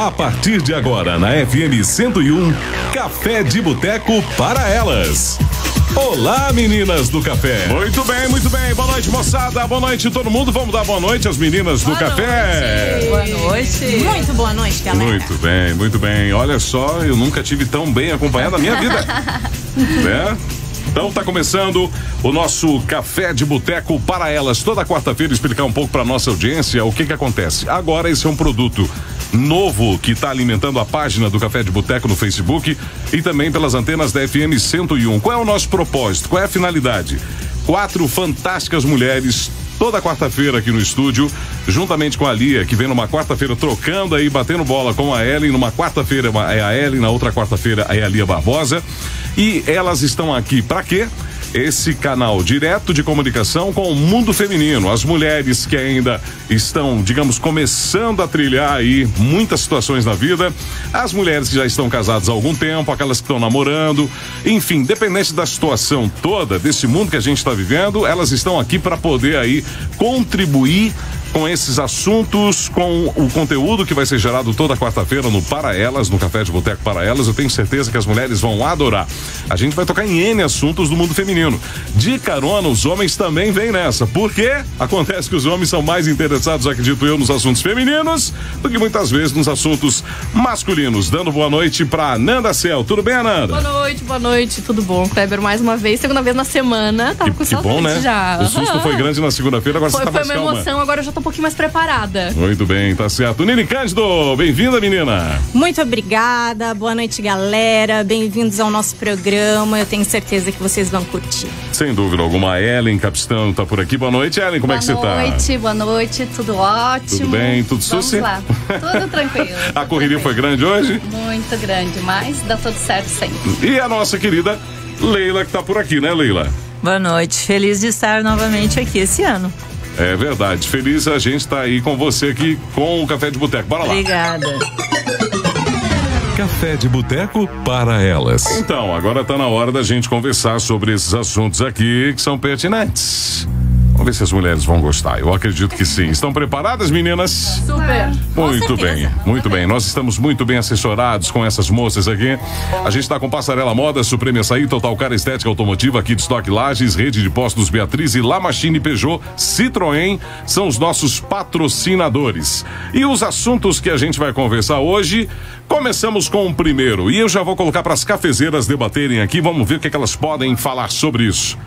A partir de agora, na FM 101, Café de Boteco para elas. Olá, meninas do café. Muito bem, muito bem. Boa noite, moçada. Boa noite, todo mundo. Vamos dar boa noite às meninas boa do café. Noite. Boa noite. Muito boa noite, galera. Muito bem, muito bem. Olha só, eu nunca tive tão bem acompanhado na minha vida. né? Então tá começando o nosso café de boteco para elas. Toda quarta-feira explicar um pouco para nossa audiência o que que acontece. Agora esse é um produto novo que está alimentando a página do Café de Boteco no Facebook e também pelas antenas da FM 101. Qual é o nosso propósito? Qual é a finalidade? Quatro fantásticas mulheres toda quarta-feira aqui no estúdio, juntamente com a Lia, que vem numa quarta-feira trocando aí, batendo bola com a Ellen. Numa quarta-feira é a Ellen, na outra quarta-feira é a Lia Barbosa. E elas estão aqui para quê? Esse canal direto de comunicação com o mundo feminino. As mulheres que ainda estão, digamos, começando a trilhar aí muitas situações na vida, as mulheres que já estão casadas há algum tempo, aquelas que estão namorando, enfim, dependente da situação toda desse mundo que a gente está vivendo, elas estão aqui para poder aí contribuir com esses assuntos, com o conteúdo que vai ser gerado toda quarta-feira no Para Elas, no Café de Boteco Para Elas. Eu tenho certeza que as mulheres vão adorar. A gente vai tocar em N assuntos do mundo feminino. De carona, os homens também vêm nessa. Porque acontece que os homens são mais interessados, acredito eu, nos assuntos femininos do que muitas vezes nos assuntos masculinos. Dando boa noite pra Nanda Cel. Tudo bem, Ananda? Boa noite, boa noite. Tudo bom? Kleber, mais uma vez, segunda vez na semana. Tava que, com que bom, né? já. O susto foi grande na segunda-feira, agora foi, você tá Foi mais uma calma. emoção, agora eu já tô um pouquinho mais preparada. Muito bem, tá certo. Nini Cândido, bem-vinda, menina. Muito obrigada, boa noite, galera. Bem-vindos ao nosso programa. Eu tenho certeza que vocês vão curtir. Sem dúvida alguma, a Ellen Capistão tá por aqui. Boa noite, Ellen, como boa é que você tá? Boa noite, boa noite, tudo ótimo. Tudo bem, tudo Vamos suci? lá, tudo tranquilo. a correria foi grande hoje? Muito grande, mas dá tudo certo sempre. E a nossa querida Leila que tá por aqui, né, Leila? Boa noite, feliz de estar novamente aqui esse ano. É verdade. Feliz a gente tá aí com você aqui com o Café de Boteco. Bora lá. Obrigada. Café de Boteco para elas. Então, agora tá na hora da gente conversar sobre esses assuntos aqui que são pertinentes. Vamos ver se as mulheres vão gostar. Eu acredito que sim. Estão preparadas, meninas? Super. Muito bem, muito bem. Nós estamos muito bem assessorados com essas moças aqui. A gente está com Passarela Moda, Supreme Açaí, Total Cara Estética Automotiva, aqui de Estoque Lages, Rede de Postos Beatriz e La Machine Peugeot, Citroën são os nossos patrocinadores. E os assuntos que a gente vai conversar hoje, começamos com o primeiro. E eu já vou colocar para as cafezeiras debaterem aqui, vamos ver o que, é que elas podem falar sobre isso.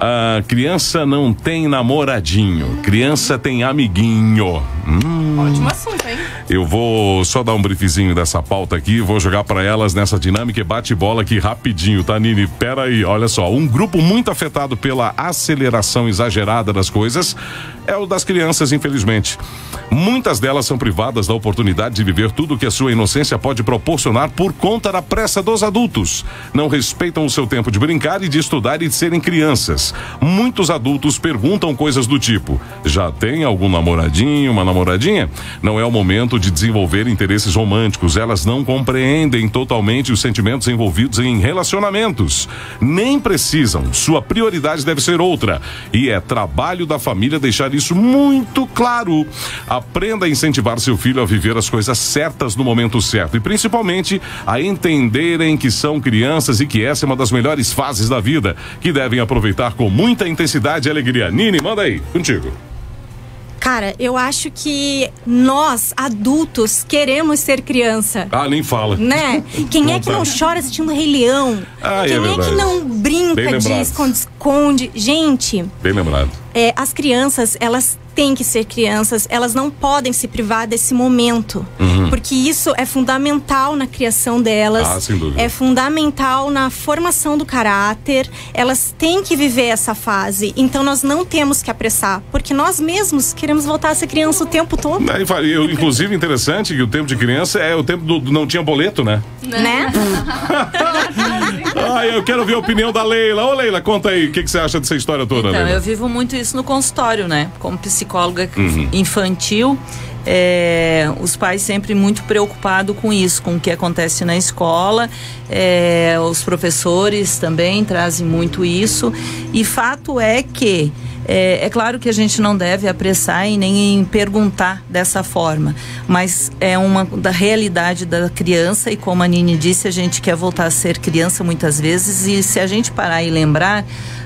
A criança não tem namoradinho, criança tem amiguinho. Hum. Ótimo assunto, hein? Eu vou só dar um briefzinho dessa pauta aqui, vou jogar para elas nessa dinâmica e bate bola aqui rapidinho, tá, Nini? Pera aí, olha só. Um grupo muito afetado pela aceleração exagerada das coisas é o das crianças, infelizmente. Muitas delas são privadas da oportunidade de viver tudo que a sua inocência pode proporcionar por conta da pressa dos adultos. Não respeitam o seu tempo de brincar e de estudar e de serem crianças. Muitos adultos perguntam coisas do tipo: já tem algum namoradinho, uma namoradinha? Não é o momento de desenvolver interesses românticos. Elas não compreendem totalmente os sentimentos envolvidos em relacionamentos. Nem precisam. Sua prioridade deve ser outra. E é trabalho da família deixar isso muito claro. Aprenda a incentivar seu filho a viver as coisas certas no momento certo e principalmente a entenderem que são crianças e que essa é uma das melhores fases da vida, que devem aproveitar com muita intensidade e alegria. Nini, manda aí, contigo. Cara, eu acho que nós, adultos, queremos ser criança. Ah, nem fala. Né? Quem é que não chora assistindo Rei Leão? Ah, é Quem é, verdade. que não brinca de lembrado. Esconde-esconde? Gente, Bem lembrado. é, as crianças, elas têm que ser crianças, elas não podem se privar desse momento. Porque isso é fundamental na criação delas. Uhum. Ah, sem dúvida. É fundamental na formação do caráter. Elas têm que viver essa fase. Então nós não temos que apressar. Porque nós mesmos queremos voltar a ser criança o tempo todo. Eu, inclusive, interessante que o tempo de criança é o tempo do, do não tinha boleto, né? Né? Ah, eu quero ver a opinião da Leila. Ô, Leila, conta aí, que, que você acha dessa história toda, Então, Leila? eu vivo muito isso no consultório, né? Como psicóloga Uhum. infantil, é, os pais sempre muito preocupados com isso, com o que acontece na escola. É, os professores também trazem muito isso. E fato é que É, é claro que a gente não deve apressar e nem perguntar dessa forma, mas é uma da realidade da criança e como a Nini disse, a gente quer voltar a ser criança muitas vezes e se a gente parar e lembrar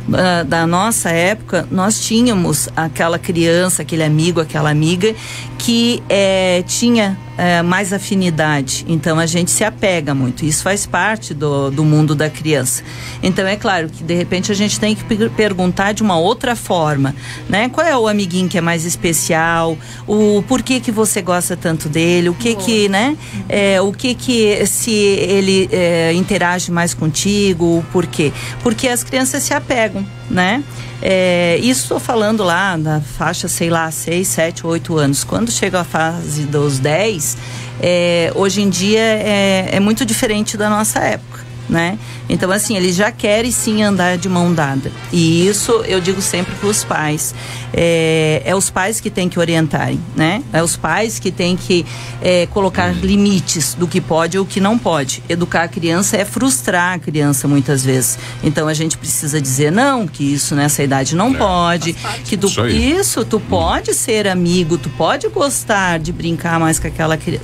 uh, da nossa época, nós tínhamos aquela criança, aquele amigo, aquela amiga que é, tinha é, mais afinidade. Então a gente se apega muito. Isso faz parte do, do mundo da criança. Então é claro que de repente a gente tem que perguntar de uma outra forma, né? Qual é o amiguinho que é mais especial? O porquê que você gosta tanto dele? O que que, né? É, o que que se ele é, interage mais contigo? Por quê? Porque as crianças se apegam, né? É, isso estou falando lá na faixa, sei lá, 6, 7, 8 anos. Quando chega a fase dos 10, é, hoje em dia é, é muito diferente da nossa época né? Então, assim, eles já querem sim andar de mão dada. E isso eu digo sempre para os pais. É, é, os pais que têm que orientarem, né? É os pais que têm que é, colocar limites do que pode ou que não pode. Educar a criança é frustrar a criança muitas vezes. Então a gente precisa dizer não, que isso nessa idade não é, pode, que tu, isso, isso, tu pode ser amigo, tu pode gostar de brincar mais com aquela que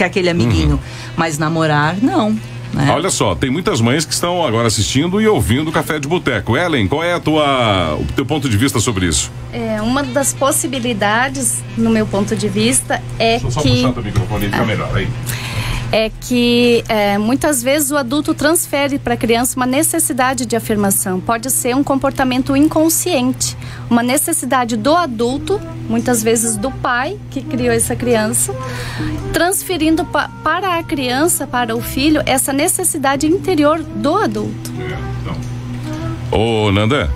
aquele amiguinho, uhum. mas namorar não. Né? Olha só, tem muitas mães que estão agora assistindo e ouvindo o Café de Boteco. Ellen, qual é a tua, o teu ponto de vista sobre isso? É, uma das possibilidades, no meu ponto de vista, é Deixa eu só que... puxar o microfone, fica ah. melhor aí é que é, muitas vezes o adulto transfere para a criança uma necessidade de afirmação. Pode ser um comportamento inconsciente, uma necessidade do adulto, muitas vezes do pai que criou essa criança, transferindo pa para a criança, para o filho, essa necessidade interior do adulto. É, então. Ô, Nanda,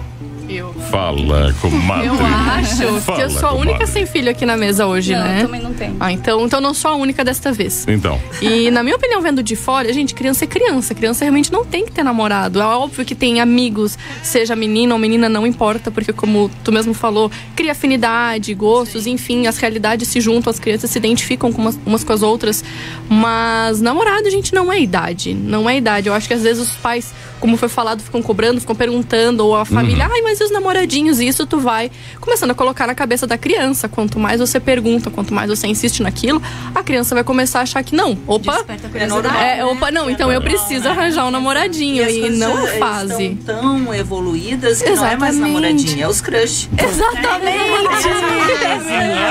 eu. Fala, comadre. Eu acho Fala, que eu sou a única comadre. sem filho aqui na mesa hoje, não, né? Eu também não tenho. Ah, então, então não sou a única desta vez. Então. E na minha opinião, vendo de fora, gente, criança é criança. Criança realmente não tem que ter namorado. É óbvio que tem amigos, seja menina ou menina, não importa, porque como tu mesmo falou, cria afinidade, gostos, Sim. enfim, as realidades se juntam, as crianças se identificam com umas, umas com as outras. Mas namorado, gente, não é idade. Não é idade. Eu acho que às vezes os pais como foi falado, ficam cobrando, ficam perguntando, ou a família, uhum. ai, mas e os namoradinhos? E isso tu vai começando a colocar na cabeça da criança. Quanto mais você pergunta, quanto mais você insiste naquilo, a criança vai começar a achar que não. Opa, é, normal, é, opa, não, então eu preciso arranjar um namoradinho. E, e não fase. Estão tão evoluídas que Exatamente. não é mais namoradinho, é os crush. Exatamente. é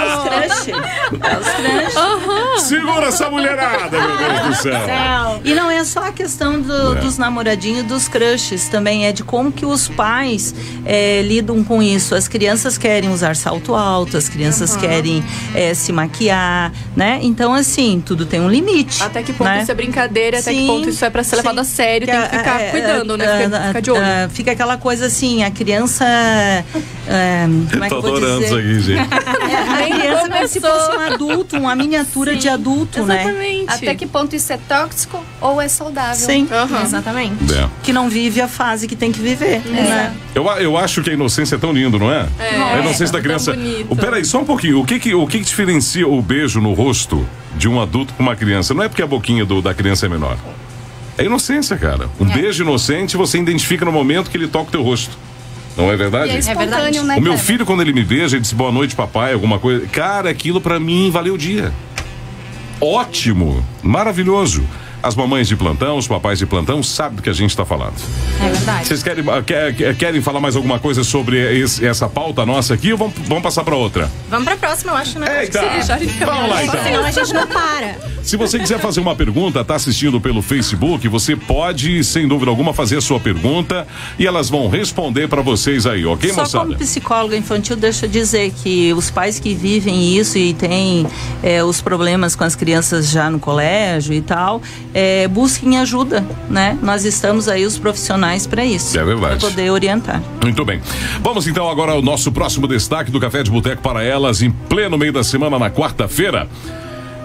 os crush. É os crush. Uhum. Segura essa mulherada, meu Deus do céu. E não é só a questão do, é. dos namoradinhos, dos crushes também, é de como que os pais é, lidam com isso. As crianças querem usar salto alto, as crianças uhum. querem é, se maquiar, né? Então, assim, tudo tem um limite. Até que ponto né? isso é brincadeira, sim, até que ponto isso é para ser levado sim. a sério, tem que ficar é, cuidando, né? Fica, fica de olho. fica aquela coisa assim, a criança. como é que eu vou adorando dizer? isso aqui, gente. a criança como se fosse um adulto, uma miniatura sim, de adulto, exatamente. né? Até que ponto isso é tóxico ou é saudável? Sim, uhum. exatamente. É que não vive a fase que tem que viver. É. Né? Eu, eu acho que a inocência é tão lindo, não é? é a inocência da criança. Oh, peraí, só um pouquinho. O que que, o que que diferencia o beijo no rosto de um adulto com uma criança? Não é porque a boquinha do, da criança é menor. É inocência, cara. Um é. beijo inocente você identifica no momento que ele toca o teu rosto. Não é verdade? E é, é verdade. Né, o meu filho, quando ele me beija, ele disse boa noite, papai, alguma coisa. Cara, aquilo para mim valeu o dia. Ótimo, maravilhoso. As mamães de plantão, os papais de plantão sabem do que a gente está falando. É verdade. Vocês querem, ah, quer, querem falar mais alguma coisa sobre esse, essa pauta nossa aqui ou vamos, vamos passar para outra? Vamos para a próxima, eu acho, né? Eita. Acho a gente vamos lá então. Senão a gente não para. Se você quiser fazer uma pergunta, tá assistindo pelo Facebook, você pode, sem dúvida alguma, fazer a sua pergunta e elas vão responder para vocês aí, ok, Só moçada? como psicóloga infantil, deixa eu dizer que os pais que vivem isso e têm é, os problemas com as crianças já no colégio e tal, é, busquem ajuda, né? Nós estamos aí os profissionais para isso. É verdade. Para poder orientar. Muito bem. Vamos então agora ao nosso próximo destaque do Café de Boteco para elas em pleno meio da semana na quarta-feira.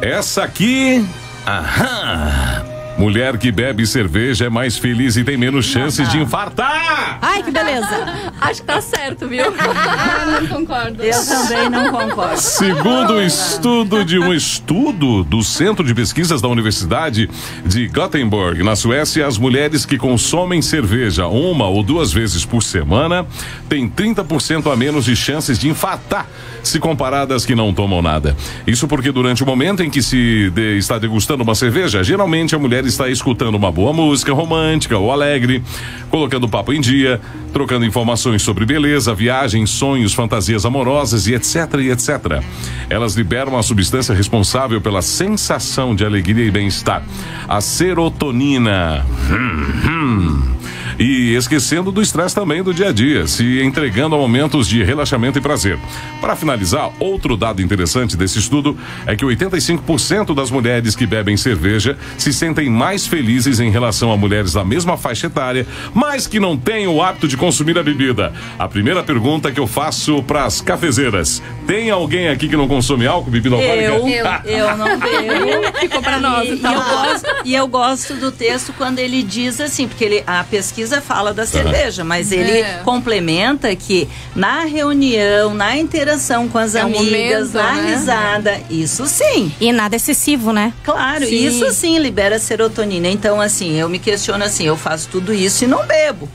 Essa aqui, aham, Mulher que bebe cerveja é mais feliz e tem menos chances de infartar. Ai, que beleza. Acho que tá certo, viu? Ah, não concordo. Eu também não concordo. Segundo o estudo de um estudo do Centro de Pesquisas da Universidade de Gothenburg, na Suécia, as mulheres que consomem cerveja uma ou duas vezes por semana têm 30% a menos de chances de infartar se comparadas que não tomam nada. Isso porque durante o momento em que se de- está degustando uma cerveja, geralmente a mulher está escutando uma boa música romântica ou alegre, colocando o papo em dia, trocando informações sobre beleza, viagens, sonhos, fantasias amorosas e etc e etc. Elas liberam a substância responsável pela sensação de alegria e bem-estar, a serotonina. Hum, hum. E esquecendo do estresse também do dia a dia, se entregando a momentos de relaxamento e prazer. Para finalizar, outro dado interessante desse estudo é que 85% das mulheres que bebem cerveja se sentem mais felizes em relação a mulheres da mesma faixa etária, mas que não têm o hábito de consumir a bebida. A primeira pergunta que eu faço para as cafezeiras: tem alguém aqui que não consome álcool, bebida alcoólica? Eu, Eu. eu não bebo. Ficou pra nós, E, então. e eu gosto, e eu gosto do texto quando ele diz assim, porque ele, a pesquisa fala da cerveja, mas ele É. complementa que na reunião, na interação com as É amigas, momento, na né? risada, isso sim. E nada excessivo, né? Claro, Sim. isso sim libera serotonina. Então, assim, eu me questiono assim, eu faço tudo isso e não bebo.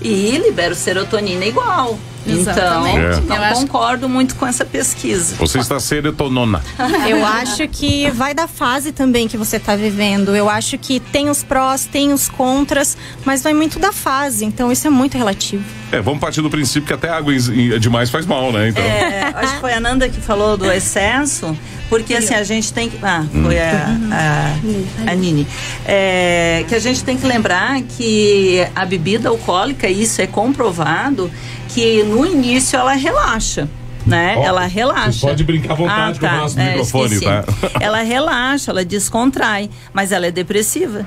E libero serotonina igual. Exatamente. É. Então, Eu acho- concordo muito com essa pesquisa. Você está serotonona. Eu acho que vai da fase também que você tá vivendo. Eu acho que tem os prós, tem os contras, mas vai muito da fase. Então isso é muito relativo. É, vamos partir do princípio que até água em- em- demais faz mal, né? Então. É, acho que foi a Nanda que falou do excesso, porque assim, a gente tem que. Ah, foi a, a, a Nini. É, que a gente tem que lembrar que a bebida alcoólica, isso é comprovado, que no início ela relaxa. Né? Ó, ela relaxa. pode brincar à vontade com o nosso microfone, esqueci. tá? Ela relaxa, ela descontrai, mas ela é depressiva.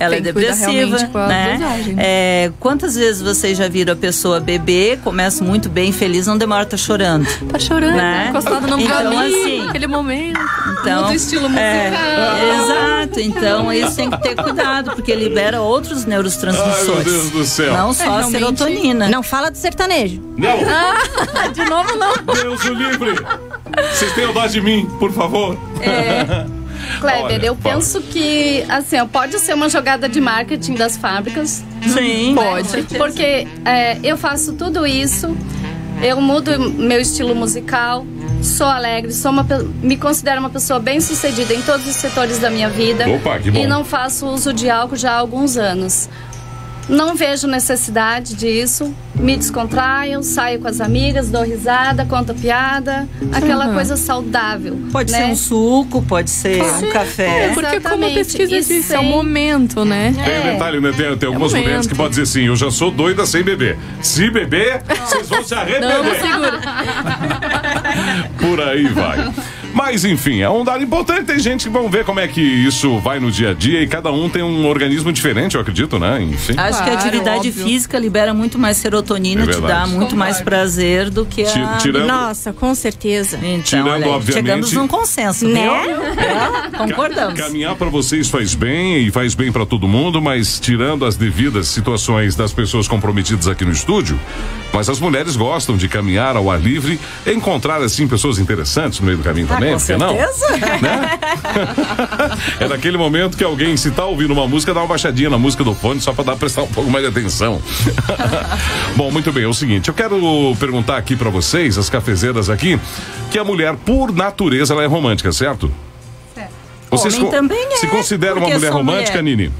Ela Tem é que cuidar depressiva, a né? dosagem. É, quantas vezes vocês já viram a pessoa beber, começa muito bem, feliz, não demora, tá chorando. Tá chorando, Né? encostado no Então, caminho, assim, aquele momento. Então, Muda o estilo é, musical. exato. Então, isso tem que ter cuidado, porque libera outros Ai, meu neurotransmissores. Deus do céu. Não só a realmente. serotonina. Não fala do sertanejo. Não, De novo, não. Deus o livre. Vocês tenham dó de mim, por favor. Kleber, Olha, eu fala. penso que, assim, pode ser uma jogada de marketing das fábricas, Sim. Pode. porque é, eu faço tudo isso, eu mudo meu estilo musical, sou alegre, sou uma, me considero uma pessoa bem sucedida em todos os setores da minha vida Opa, que bom. e não faço uso de álcool já há alguns anos. Não vejo necessidade disso, me descontraio, saio com as amigas, dou risada, conto piada, aquela coisa saudável. Pode né? ser um suco, pode ser um café. É, porque como a Exatamente. pesquisa E disse, é o sem- momento, né? Tem um detalhe, né? Tem, tem algumas momento. mulheres que podem dizer assim: eu já sou doida sem beber. Se beber, vocês vão se Não, arrepender. segura. Por aí vai. Mas enfim, é um dado importante. Tem gente que vão ver como é que isso vai no dia a dia e cada um tem um organismo diferente, eu acredito, né? Enfim. Acho que a Claro, atividade óbvio. física libera muito mais serotonina, É te dá muito mais prazer do que a. tirando- Nossa, com certeza. Então, Tirando, obviamente- chegamos num consenso, Né? É, concordamos. Caminhar para vocês faz bem e faz bem para todo mundo, mas tirando as devidas situações das pessoas comprometidas aqui no estúdio, mas as mulheres gostam de caminhar ao ar livre, encontrar assim pessoas interessantes no meio do caminho também, Ah, com que não? certeza. Né? é naquele momento que alguém, se tá ouvindo uma música, dá uma baixadinha na música do fone só para dar prestar um pouco mais de atenção. Bom, muito bem, é o seguinte, eu quero perguntar aqui para vocês, as cafezeiras aqui, que a mulher por natureza ela é romântica, certo? Certo. Vocês Homem co- também é, se considera uma mulher romântica, mulher. Nini?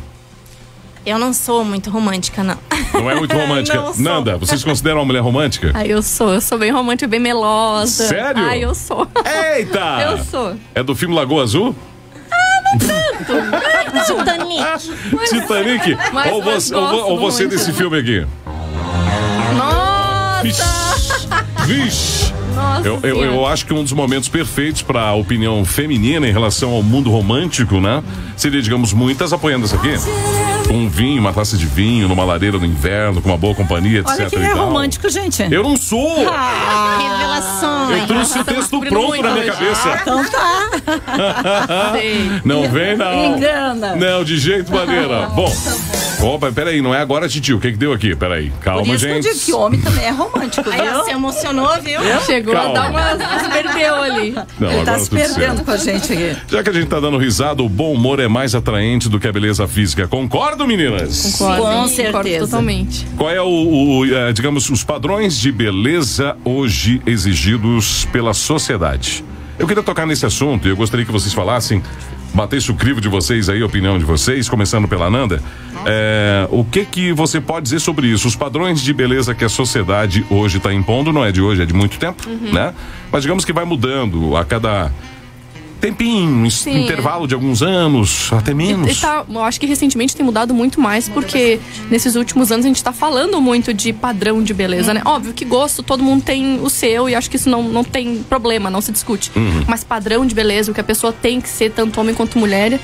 Eu não sou muito romântica, não. Não é muito romântica. Não. Nanda, vocês consideram uma mulher romântica? Ai, eu sou. Eu sou bem romântica, bem melosa. Sério? Ai, eu sou. Eita! Eu sou. É do filme Lagoa Azul? Titanic. Titanic? mas- ou mas você, ou, vo- gosto ou você desse filme aqui? Nossa! Vixe! Vixe! Nossa Eu, eu, eu acho que um dos momentos perfeitos para a opinião feminina em relação ao mundo romântico, né? Seria, digamos, muitas apoiando isso aqui. Com um vinho, uma taça de vinho, numa lareira no inverno, com uma boa companhia, etc. Olha que é romântico, gente. Eu não sou! Revelações. Eu trouxe o texto pronto na minha cabeça. Então tá. Não vem, não. Engana. Não, de jeito maneira. Bom. Opa, peraí, não é agora, titio. O que que deu aqui? Peraí. Calma, Por isso que eu gente. digo que homem também é romântico, Aí ela se emocionou, viu? Chegou Calma. a dar uma. Se perdeu ali. Não, Ele tá se perdendo certo. com a gente aqui. Já que a gente tá dando risada, o bom humor é mais atraente do que a beleza física. Concordo, meninas? Concordo. Com Concordo certeza. totalmente. Qual é o, o, eh, digamos, os padrões de beleza hoje exigidos pela sociedade? Eu queria tocar nesse assunto e eu gostaria que vocês falassem, batesse o crivo de vocês aí, a opinião de vocês, começando pela Nanda. Eh, o que que você pode dizer sobre isso? Os padrões de beleza que a sociedade hoje está impondo, não é de hoje, é de muito tempo, né? Mas digamos que vai mudando a cada tempinho, Sim. intervalo de alguns anos, até menos. E tá, eu acho que recentemente tem mudado muito mais, porque nesses últimos anos a gente tá falando muito de padrão de beleza, né? Óbvio que gosto, todo mundo tem o seu, e acho que isso não, não tem problema, não se discute. Mas padrão de beleza, o que a pessoa tem que ser, tanto homem quanto mulher,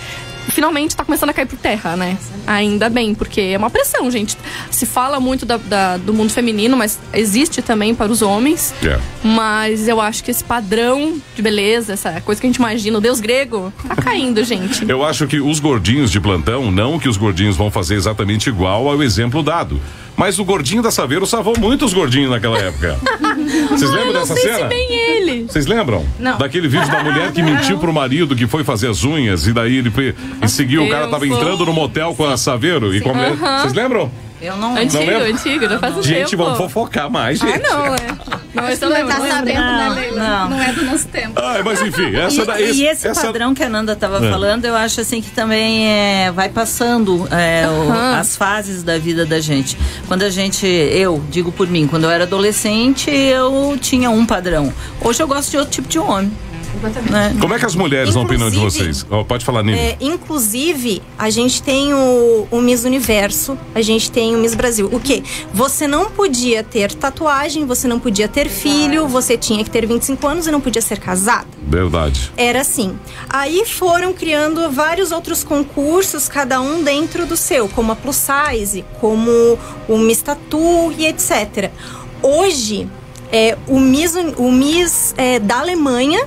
finalmente tá começando a cair por terra, né? Ainda bem, porque é uma pressão, gente. Se fala muito da- da- do mundo feminino, mas existe também para os homens. É. Mas eu acho que esse padrão de beleza, essa coisa que a gente imagina, o deus grego, tá caindo, gente. Eu acho que os gordinhos de plantão, não que os gordinhos vão fazer exatamente igual ao exemplo dado. Mas o gordinho da Saveiro salvou muitos gordinhos naquela época. Vocês lembram Eu não dessa sei cena? se bem ele. Vocês lembram? Não. Daquele vídeo da mulher que mentiu pro marido que foi fazer as unhas e daí ele foi, e seguiu, o cara tava entrando no motel com a Saveiro e com a mulher. Vocês lembram? Eu não. Antigo, lembra? antigo, já faz um Gente, tempo. vamos fofocar mais, Ah, gente. não, é. Não, lembro. Tá não lembro. sabendo, né, Não, Leila? não. Não é do nosso tempo. Ai, mas enfim, essa E, daí. e esse essa- padrão que a Nanda estava É. falando, eu acho assim que também é, vai passando é, o- Aham. as fases da vida da gente. Quando a gente, eu digo por mim, quando eu era adolescente, eu tinha um padrão. Hoje eu gosto de outro tipo de homem. Né? Como é que as mulheres na opinião de Inclusive- vocês? Ó, pode falar, Nini. É, inclusive, a gente tem o, o Miss Universo, a gente tem o Miss Brasil. O quê? Você não podia ter tatuagem, você não podia ter filho, você tinha que ter 25 anos e não podia ser casado. Verdade. Era assim. Aí foram criando vários outros concursos, cada um dentro do seu, como a Plus Size, como o Miss Tattoo e etc. Hoje, é, o Miss, o Miss é, da Alemanha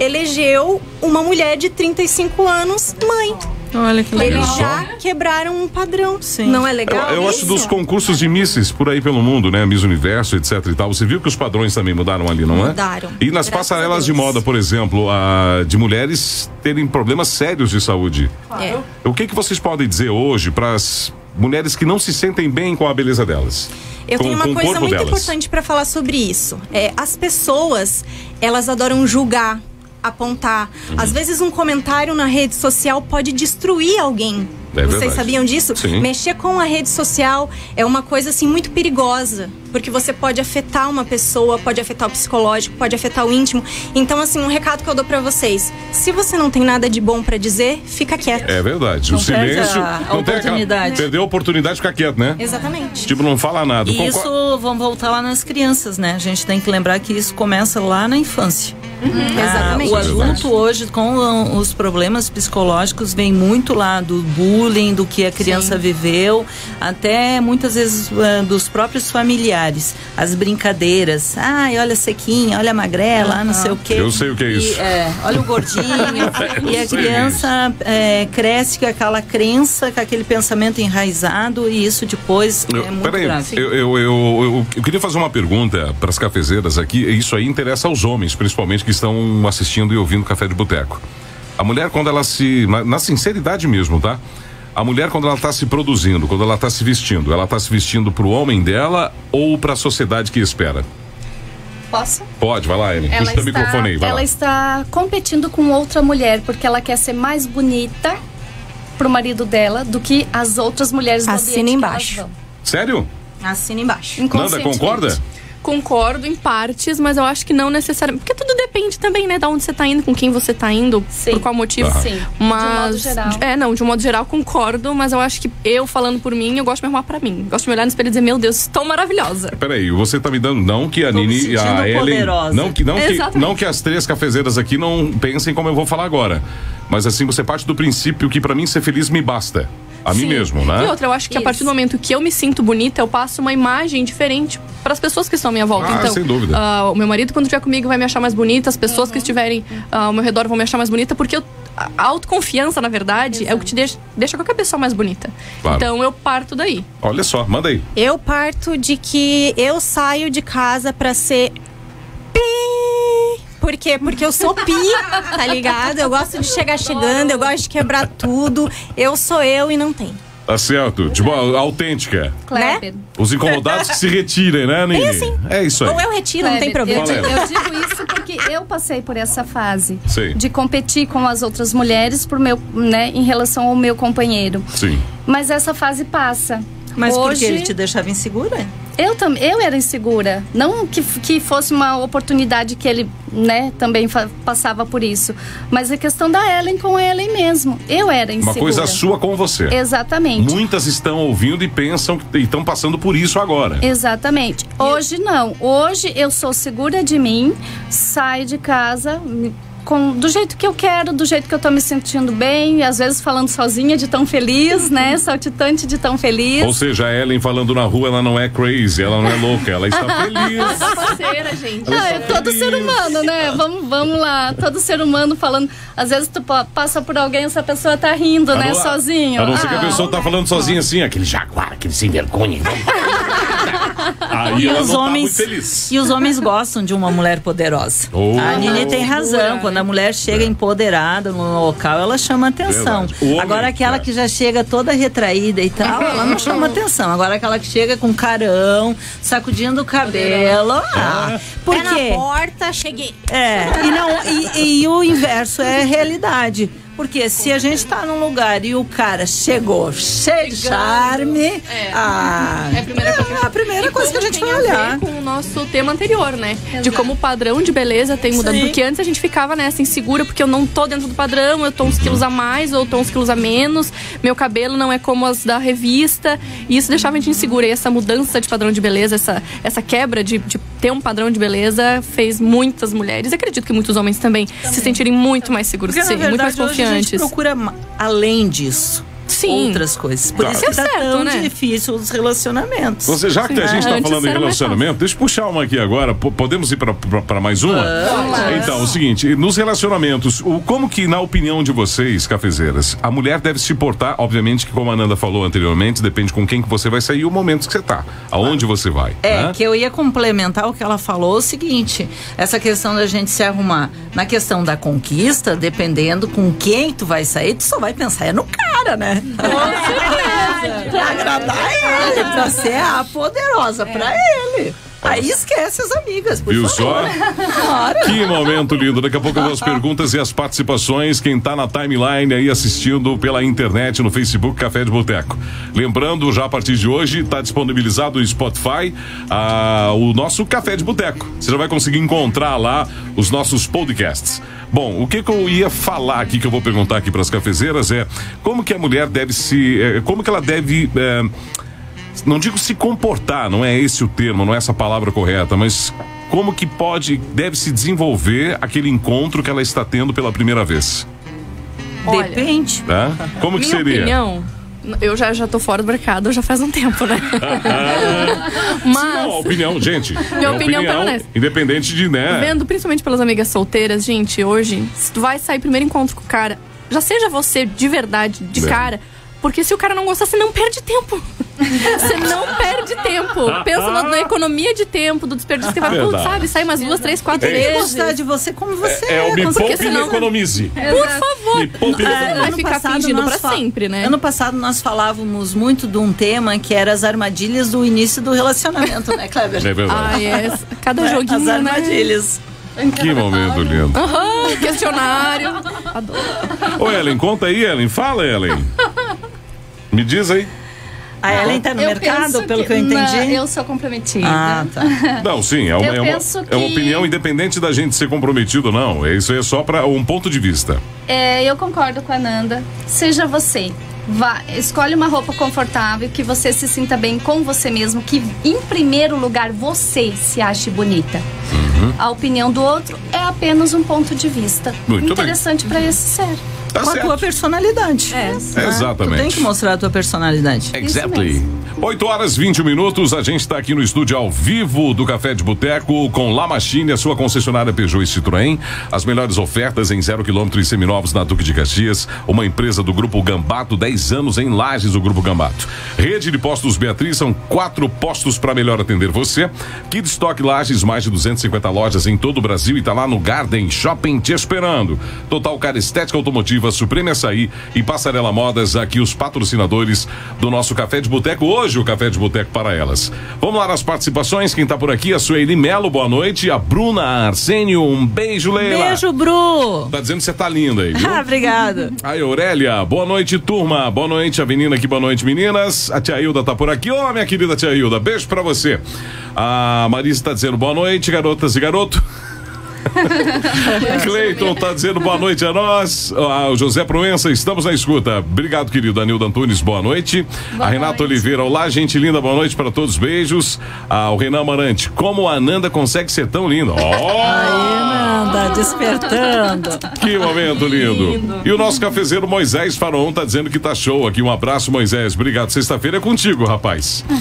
elegeu uma mulher de 35 anos mãe. Olha que legal. Eles já quebraram um padrão. Sim. Não é Eu, legal? eu acho isso? dos concursos de Misses por aí pelo mundo, né? Miss Universo, etc e tal. Você viu que os padrões também mudaram ali, não é? Mudaram. E nas Graças passarelas de moda, por exemplo, a, de mulheres terem problemas sérios de saúde. É. O que, que vocês podem dizer hoje para as mulheres que não se sentem bem com a beleza delas? Eu com, tenho uma coisa muito delas? importante para falar sobre isso. É, as pessoas, elas adoram julgar, apontar. Uhum. Às vezes um comentário na rede social pode destruir alguém. É Vocês verdade. sabiam disso? Sim. Mexer com a rede social é uma coisa assim muito perigosa, porque você pode afetar uma pessoa, pode afetar o psicológico, pode afetar o íntimo. Então assim, um recado que eu dou para vocês: se você não tem nada de bom para dizer, fica quieto. É verdade. Não o silêncio. a- não tem oportunidade. Perdeu a oportunidade de ficar quieto, né? Exatamente. Tipo, não fala nada. E Concor- isso, vamos voltar lá nas crianças, né? A gente tem que lembrar que isso começa lá na infância. Ah, Exatamente. o adulto hoje, com ah, os problemas psicológicos, vem muito lá do bullying, do que a criança viveu, até muitas vezes ah, dos próprios familiares. As brincadeiras. Ai, olha a sequinha, olha a magrela, ah, não sei o quê. Eu sei o que é E, isso. é, olha o gordinho. e a sei criança é, cresce com aquela crença, com aquele pensamento enraizado, e isso depois Eu- é muito peraí, grave. eu, eu, eu, eu- eu queria fazer uma pergunta para as cafezeiras aqui. e Isso aí interessa aos homens, principalmente que estão assistindo e ouvindo Café de Boteco. A mulher, quando ela se. Na, sinceridade mesmo, tá? A mulher, quando ela está se produzindo, quando ela está se vestindo, ela está se vestindo para o homem dela ou para a sociedade que espera? Posso? Pode, vai lá, Ellen. Ela Puxa o está, microfone aí, vai ela lá. está competindo com outra mulher porque ela quer ser mais bonita pro marido dela do que as outras mulheres do Assina ambiente que embaixo. elas vão. Sério? Assina embaixo. Nanda, concorda? Concordo em partes, mas eu acho que não necessariamente. Porque tudo depende também, né, de onde você tá indo, com quem você tá indo, Sim. por qual motivo. Sim. Mas. De um modo geral. É, não, de um modo geral concordo, mas eu acho que eu falando por mim, eu gosto de me arrumar pra mim. Gosto de me olhar no espelho e dizer, meu Deus, estou maravilhosa. Peraí, você tá me dando não que a Tô Nini e a Ellen. poderosa. Não que, não, que, não que as três cafezeiras aqui não pensem como eu vou falar agora. Mas assim, você parte do princípio que pra mim ser feliz me basta. A mim Sim. mesmo, né? E outra, eu acho que a Isso. partir do momento que eu me sinto bonita, eu passo uma imagem diferente para as pessoas que estão à minha volta. Ah, então, sem dúvida. ah, o meu marido, quando estiver comigo, vai me achar mais bonita, as pessoas que estiverem ah, ao meu redor vão me achar mais bonita, porque eu- a a autoconfiança, na verdade, é o que te deixa, deixa qualquer pessoa mais bonita. Claro. Então eu parto daí. Olha só, manda aí. Eu parto de que eu saio de casa pra ser pi. Por quê? Porque eu sou pi, tá ligado? Eu gosto de chegar chegando, eu gosto de quebrar tudo. Eu sou eu e não tem. Tá certo. Tipo, autêntica. Kleber. Os incomodados que se retirem, né, Nini? assim. É isso aí. Ou eu retiro, não tem Kleber, problema. Eu, eu digo isso porque eu passei por essa fase Sim. de competir com as outras mulheres por meu, né, em relação ao meu companheiro. Sim. Mas essa fase passa. Mas Hoje, porque ele te deixava insegura? Eu também, eu era insegura. Não que, que fosse uma oportunidade que ele, né, também passava por isso, mas a questão da Ellen com a Ellen mesmo. Eu era Uma insegura. coisa sua com você. Exatamente. Muitas estão ouvindo e pensam que estão passando por isso agora. Exatamente. Hoje não. Hoje eu sou segura de mim, saio de casa com, do jeito que eu quero, do jeito que eu tô me sentindo bem, às vezes falando sozinha de tão feliz, né? Saltitante de tão feliz. Ou seja, a Ellen falando na rua, ela não é crazy, ela não é louca, ela está feliz. Parceira, gente. Ah, é todo ser humano, né? Vamos, vamos lá. Todo ser humano falando. Às vezes tu pa- passa por alguém, essa pessoa tá rindo, né? Sozinho. A não ser que a Ah, pessoa tá falando sozinha assim, aquele jaguar, aquele sem vergonha. Aí E ela os tá homens muito feliz. e os homens gostam de uma mulher poderosa. Oh. a Nini tem razão. Quando a mulher chega empoderada no local, ela chama atenção. Homem, Agora aquela é. que já chega toda retraída e tal, ela não chama atenção. Agora aquela que chega com carão, sacudindo o cabelo. Ah, por Pé quê? na porta, cheguei. É, e, não, e, e o inverso é realidade. Porque se a gente tá num lugar e o cara chegou cheio de charme, É. ah, É a primeira coisa é a primeira coisa que a gente vai a ver olhar. com o nosso tema anterior, né? De como o padrão de beleza tem mudado. Sim. Porque antes a gente ficava nessa insegura, porque eu não tô dentro do padrão, eu tô uns quilos a mais ou tô uns quilos a menos, meu cabelo não é como as da revista. E isso deixava a gente insegura. E essa mudança de padrão de beleza, essa, essa quebra de, de ter um padrão de beleza, fez muitas mulheres, e acredito que muitos homens também, se sentirem muito mais seguros Porque, de na si, muito mais verdade, hoje a gente procura além disso. Sim. Outras coisas. Por Tá. isso que tá Certo, tão né? difícil os relacionamentos. Você, já que a gente tá falando em relacionamento, deixa eu puxar uma aqui agora. P- podemos ir pra mais uma? Então, o seguinte, nos relacionamentos, o, como que, na opinião de vocês, cafezeiras, a mulher deve se portar, obviamente que como a Ananda falou anteriormente, depende com quem que você vai sair e o momento que você tá, aonde você vai. É, né? que eu ia complementar o que ela falou, o seguinte, essa questão da gente se arrumar. Na questão da conquista, dependendo com quem tu vai sair, tu só vai pensar é no cara, né? Pra agradar ele, pra ser a poderosa pra ele. Aí esquece as amigas, por Viu favor. só? Claro. Que momento lindo. Daqui a pouco eu vou as perguntas e as participações. Quem tá na timeline aí assistindo pela internet no Facebook Café de Boteco. Lembrando, já a partir de hoje, tá disponibilizado no Spotify ah, o nosso Café de Boteco. Você já vai conseguir encontrar lá os nossos podcasts. Bom, o que, que eu ia falar aqui, que eu vou perguntar aqui para as cafezeiras é como que a mulher deve se. eh, como que ela deve. eh, não digo se comportar, não é esse o termo, não é essa a palavra correta, mas como que pode, deve se desenvolver aquele encontro que ela está tendo pela primeira vez, Olha, Depende. tá? Como que Minha seria? opinião, eu já, já tô fora do mercado já faz um tempo, né? Não, a Mas, opinião, gente. Minha é opinião permanece. independente de, né? vendo principalmente pelas amigas solteiras, gente, hoje, se tu vai sair primeiro encontro com o cara, já seja você de verdade, de É. cara, porque se o cara não gostar, você não perde tempo. Você não perde tempo. Pensa na, na economia de tempo, do desperdício que vai, putz, sabe? Sai umas duas, três, quatro que vezes. gostar de você como você É, é o me porque poupe e me senão- economize. Por favor. Me poupe É, vai ano ficar passado fingindo pra fa- sempre, né? Ano passado nós falávamos muito de um tema que era as armadilhas do início do relacionamento, né, Kleber? É verdade. É. Cada Né? joguinho, As né? armadilhas. Que momento lindo. Aham, questionário. Adoro. Ô, Ellen, conta aí, Ellen. Fala, Ellen. Me diz aí. A Ellen tá no Eu mercado, pelo que, eu entendi? Não, eu sou comprometida. Ah, tá. Não, sim, é uma, Eu é uma, penso é uma que- opinião independente da gente ser comprometido ou não. Isso é só para um ponto de vista. É, eu concordo com a Nanda. Seja você. Vá, escolhe uma roupa confortável, que você se sinta bem com você mesmo, que em primeiro lugar você se ache bonita. Uhum. A opinião do outro é apenas um ponto de vista. Muito. Interessante para esse ser. Tá Com a certo. tua personalidade. É. né? Exatamente. Tu tem que mostrar a tua personalidade. Exactly. 8 horas 20 minutos, a gente está aqui no estúdio ao vivo do Café de Boteco com La Machine, a sua concessionária Peugeot e Citroën. As melhores ofertas em zero quilômetro e seminovos na Duque de Caxias, uma empresa do Grupo Gambato, 10 anos em Lages, o Grupo Gambato. Rede de Postos Beatriz, são quatro postos para melhor atender você. Kidstock Lages, mais de 250 lojas em todo o Brasil e tá lá no Garden Shopping te esperando. Total Cara Estética Automotiva, Supreme Açaí e Passarela Modas, aqui os patrocinadores do nosso Café de Boteco. Hoje o Café de Boteco para elas. Vamos lá nas participações. Quem tá por aqui? A Sueli Melo, boa noite. A Bruna Arsênio, um beijo, Leila. Beijo, Bru! Tá dizendo que você tá linda aí, viu? Ah, obrigada. Aí, Aurélia, boa noite, turma. Boa noite, a menina aqui, boa noite, meninas. A tia Hilda tá por aqui. Ô, minha querida tia Hilda, beijo pra você. A Marisa tá dizendo boa noite, garotas e garoto. Cleiton tá dizendo boa noite a nós. Ah, o José Proença, estamos na escuta. Obrigado, querido Anildo Antunes, boa noite. Boa a Renata noite. Oliveira, olá, gente linda, boa noite para todos, beijos. Ah, o Renan Amarante, como a Ananda consegue ser tão linda? Ó! Aí, Nanda, despertando. Que momento lindo. E o nosso cafezeiro Moisés Faron tá dizendo que tá show aqui. Um abraço, Moisés. Obrigado. Sexta-feira é contigo, rapaz.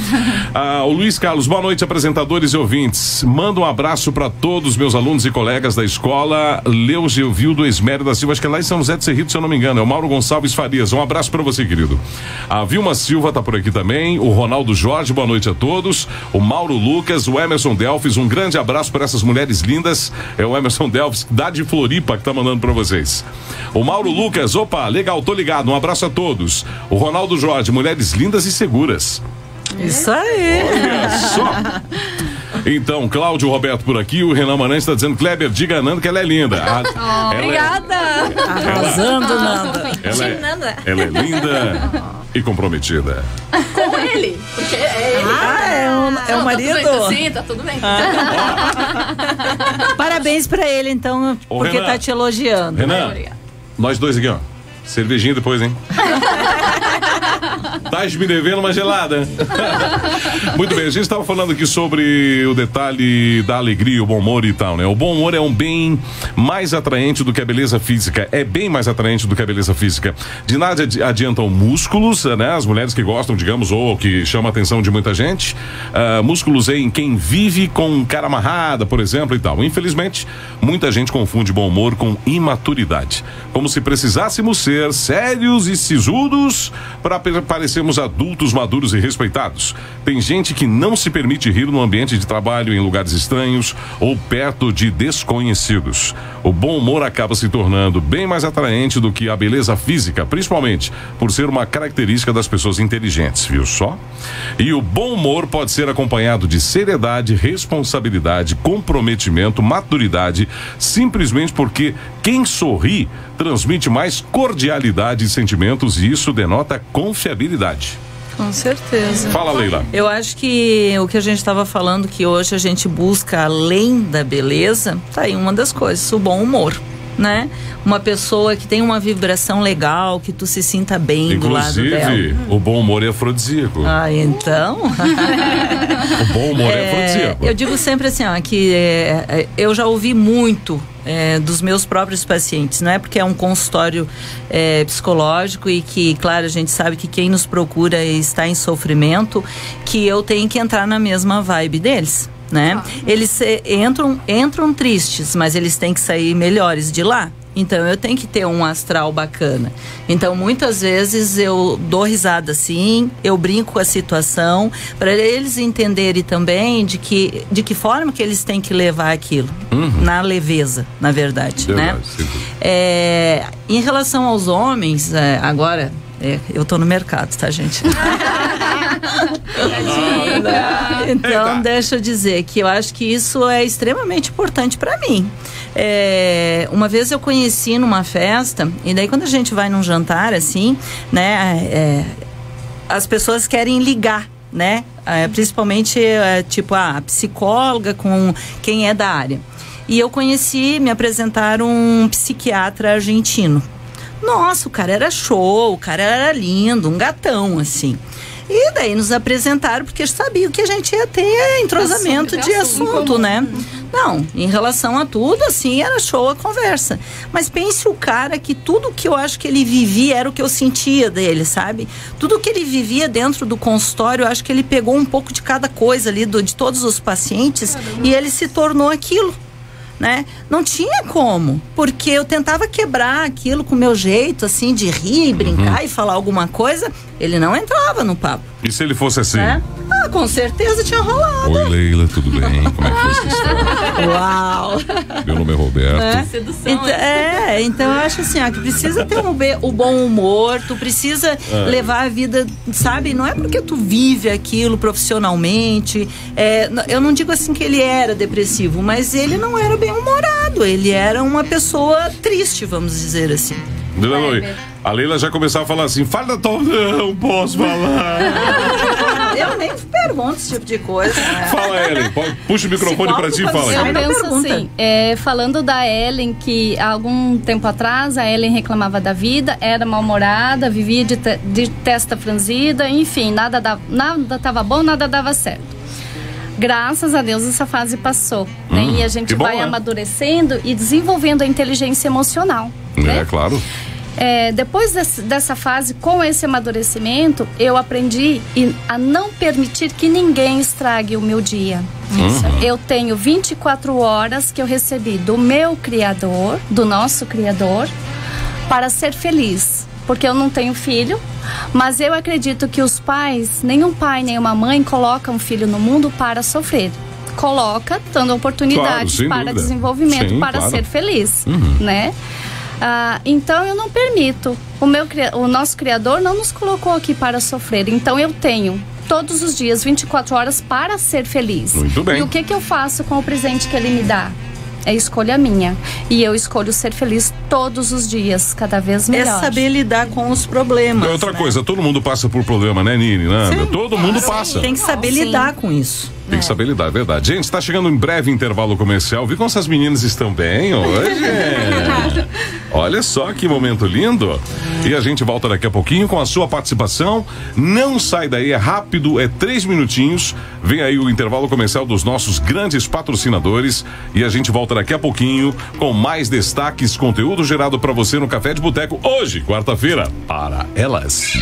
Ah, o Luiz Carlos, boa noite, apresentadores e ouvintes. Manda um abraço para todos meus alunos e colegas da escola Leugevildo Esmério da Silva. Acho que é lá em São José de Cerrito, se eu não me engano. É o Mauro Gonçalves Farias. Um abraço para você, querido. A Vilma Silva tá por aqui também. O Ronaldo Jorge, boa noite a todos. O Mauro Lucas, o Emerson Delfes. Um grande abraço para essas mulheres lindas. É o Emerson Delfes, da de Floripa, que tá mandando para vocês. O Mauro Lucas, opa, legal, tô ligado. Um abraço a todos. O Ronaldo Jorge, mulheres lindas e seguras. Isso aí. Olha só. Então, Cláudio Roberto por aqui, o Renan Maranhão está dizendo, Kleber, diga a Nanda que ela é linda. A- ela é- Obrigada! Arrasando, Nanda. Ela é, ela é linda e comprometida. Com ele. Porque é ele. Ah, é, um, é o marido? Tá tudo bem, sim, tá tudo bem. Parabéns pra ele, então, Ô, porque Renan. tá te elogiando. Renan, nós dois aqui, ó. Cervejinha depois, hein? Tá me devendo uma gelada. Muito bem, a gente estava falando aqui sobre o detalhe da alegria, o bom humor e tal, né? O bom humor é um bem mais atraente do que a beleza física. É bem mais atraente do que a beleza física. De nada adi- adiantam músculos, né? As mulheres que gostam, digamos, ou que chamam a atenção de muita gente. Ah, músculos em quem vive com cara amarrada, por exemplo, e tal. Infelizmente, muita gente confunde bom humor com imaturidade. Como se precisássemos ser sérios e sisudos para parecermos adultos maduros e respeitados. Tem gente que não se permite rir no ambiente de trabalho, em lugares estranhos ou perto de desconhecidos. O bom humor acaba se tornando bem mais atraente do que a beleza física, principalmente por ser uma característica das pessoas inteligentes, viu só? E o bom humor pode ser acompanhado de seriedade, responsabilidade, comprometimento, maturidade, simplesmente porque quem sorri transmite mais cordialidade e sentimentos e isso denota confiabilidade. Com certeza. Fala, Leila. Eu acho que o que a gente estava falando, que hoje a gente busca além da beleza, tá aí uma das coisas, o bom humor. Né? Uma pessoa que tem uma vibração legal, que tu se sinta bem do lado dela. Inclusive, o bom humor é afrodisíaco. Ah, então. O bom humor é, É, afrodisíaco. eu digo sempre assim, ó, que é, é, eu já ouvi muito é, dos meus próprios pacientes, não é porque é um consultório é, psicológico e que, claro, a gente sabe que quem nos procura está em sofrimento, que eu tenho que entrar na mesma vibe deles. Né? Eles é, entram, entram tristes, mas eles têm que sair melhores de lá. Então eu tenho que ter um astral bacana. Então muitas vezes eu dou risada assim, eu brinco com a situação para eles entenderem também de que de que forma que eles têm que levar aquilo na leveza, na verdade, né? Verdade, sim. É, em relação aos homens, é, agora é, eu tô no mercado, tá, gente? então, deixa eu dizer que eu acho que isso é extremamente importante para mim. É, uma vez eu conheci numa festa, e daí quando a gente vai num jantar assim, né? é, as pessoas querem ligar né? É, principalmente, é, tipo, a psicóloga com quem é da área. E eu conheci, me apresentaram um psiquiatra argentino. Nossa, o cara era show, o cara era lindo, um gatão, assim. E daí nos apresentaram, porque sabiam que a gente ia ter entrosamento de assunto, assunto né? Não, em relação a tudo, assim, era show a conversa. Mas pense o cara que tudo que eu acho que ele vivia era o que eu sentia dele, sabe? Tudo que ele vivia dentro do consultório, eu acho que ele pegou um pouco de cada coisa ali, do, de todos os pacientes, Caramba. e ele se tornou aquilo né? Não tinha como, porque eu tentava quebrar aquilo com o meu jeito, assim, de rir, brincar uhum. e falar alguma coisa, ele não entrava no papo. E se ele fosse assim? Né? Ah, com certeza tinha rolado. Oi, Leila, tudo bem? Como é que foi essa história? Uau! Meu nome é Roberto. É, Sedução, então, é, então eu acho assim, ó, que precisa ter um o bom humor, tu precisa é. levar a vida, sabe? Não é porque tu vive aquilo profissionalmente. É, eu não digo assim que ele era depressivo, mas ele não era bem humorado. Ele era uma pessoa triste, vamos dizer assim. Dona a Leila já começava a falar assim: fala, Tom, não posso falar. Eu nem pergunto esse tipo de coisa. Né? Fala, Ellen. Puxa o microfone para ti e fala. Eu penso assim, é, falando da Ellen, que há algum tempo atrás a Ellen reclamava da vida, era mal-humorada, vivia de, te, de testa franzida, enfim, nada dava, nada tava bom, nada dava certo graças a Deus essa fase passou. Hum, né? E a gente vai bom, amadurecendo e desenvolvendo a inteligência emocional. É, né? claro. É, depois desse, dessa fase, com esse amadurecimento, eu aprendi a não permitir que ninguém estrague o meu dia. Uhum. Eu tenho 24 horas que eu recebi do meu Criador, do nosso Criador, para ser feliz. Porque eu não tenho filho, mas eu acredito que os pais, nenhum pai, nenhuma mãe coloca um filho no mundo para sofrer coloca dando oportunidades claro, para dúvida. desenvolvimento Sim, para claro. ser feliz, uhum. né? Ah, então eu não permito. O, meu, o nosso Criador não nos colocou aqui para sofrer. Então eu tenho todos os dias 24 horas para ser feliz. Muito bem. E o que, que eu faço com o presente que ele me dá? É escolha minha. E eu escolho ser feliz todos os dias, cada vez melhor. É saber lidar com os problemas. É outra né? coisa, todo mundo passa por problema, né, Nini? Né? Todo mundo passa. Tem que saber Sim. lidar com isso. Tem que saber lidar, é verdade. Gente, está chegando em breve intervalo comercial. Vi como essas meninas estão bem hoje. Olha só que momento lindo. E a gente volta daqui a pouquinho com a sua participação. Não sai daí, é rápido, é três minutinhos. Vem aí o intervalo comercial dos nossos grandes patrocinadores. E a gente volta daqui a pouquinho com mais destaques, conteúdo gerado para você no Café de Boteco hoje, quarta-feira, para elas.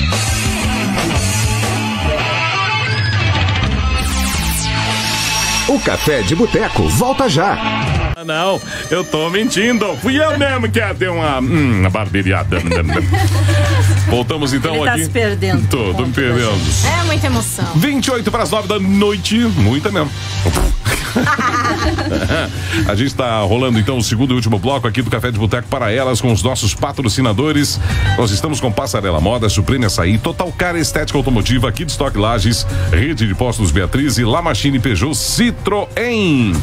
O Café de Boteco volta já. Não, eu tô mentindo. Fui eu mesmo que deu uma, hum, uma barbeirada. Voltamos então Ele tá aqui. Se perdendo. Tô, tô me perdendo. É muita emoção. 28 para as 9 da noite. Muita mesmo. a gente está rolando então o segundo e último bloco aqui do Café de Boteco para elas com os nossos patrocinadores. Nós estamos com Passarela Moda, Supreme Açaí, Total Car Estética Automotiva, aqui de Stock Lages, Rede de Postos Beatriz e La Machine Peugeot Citroën.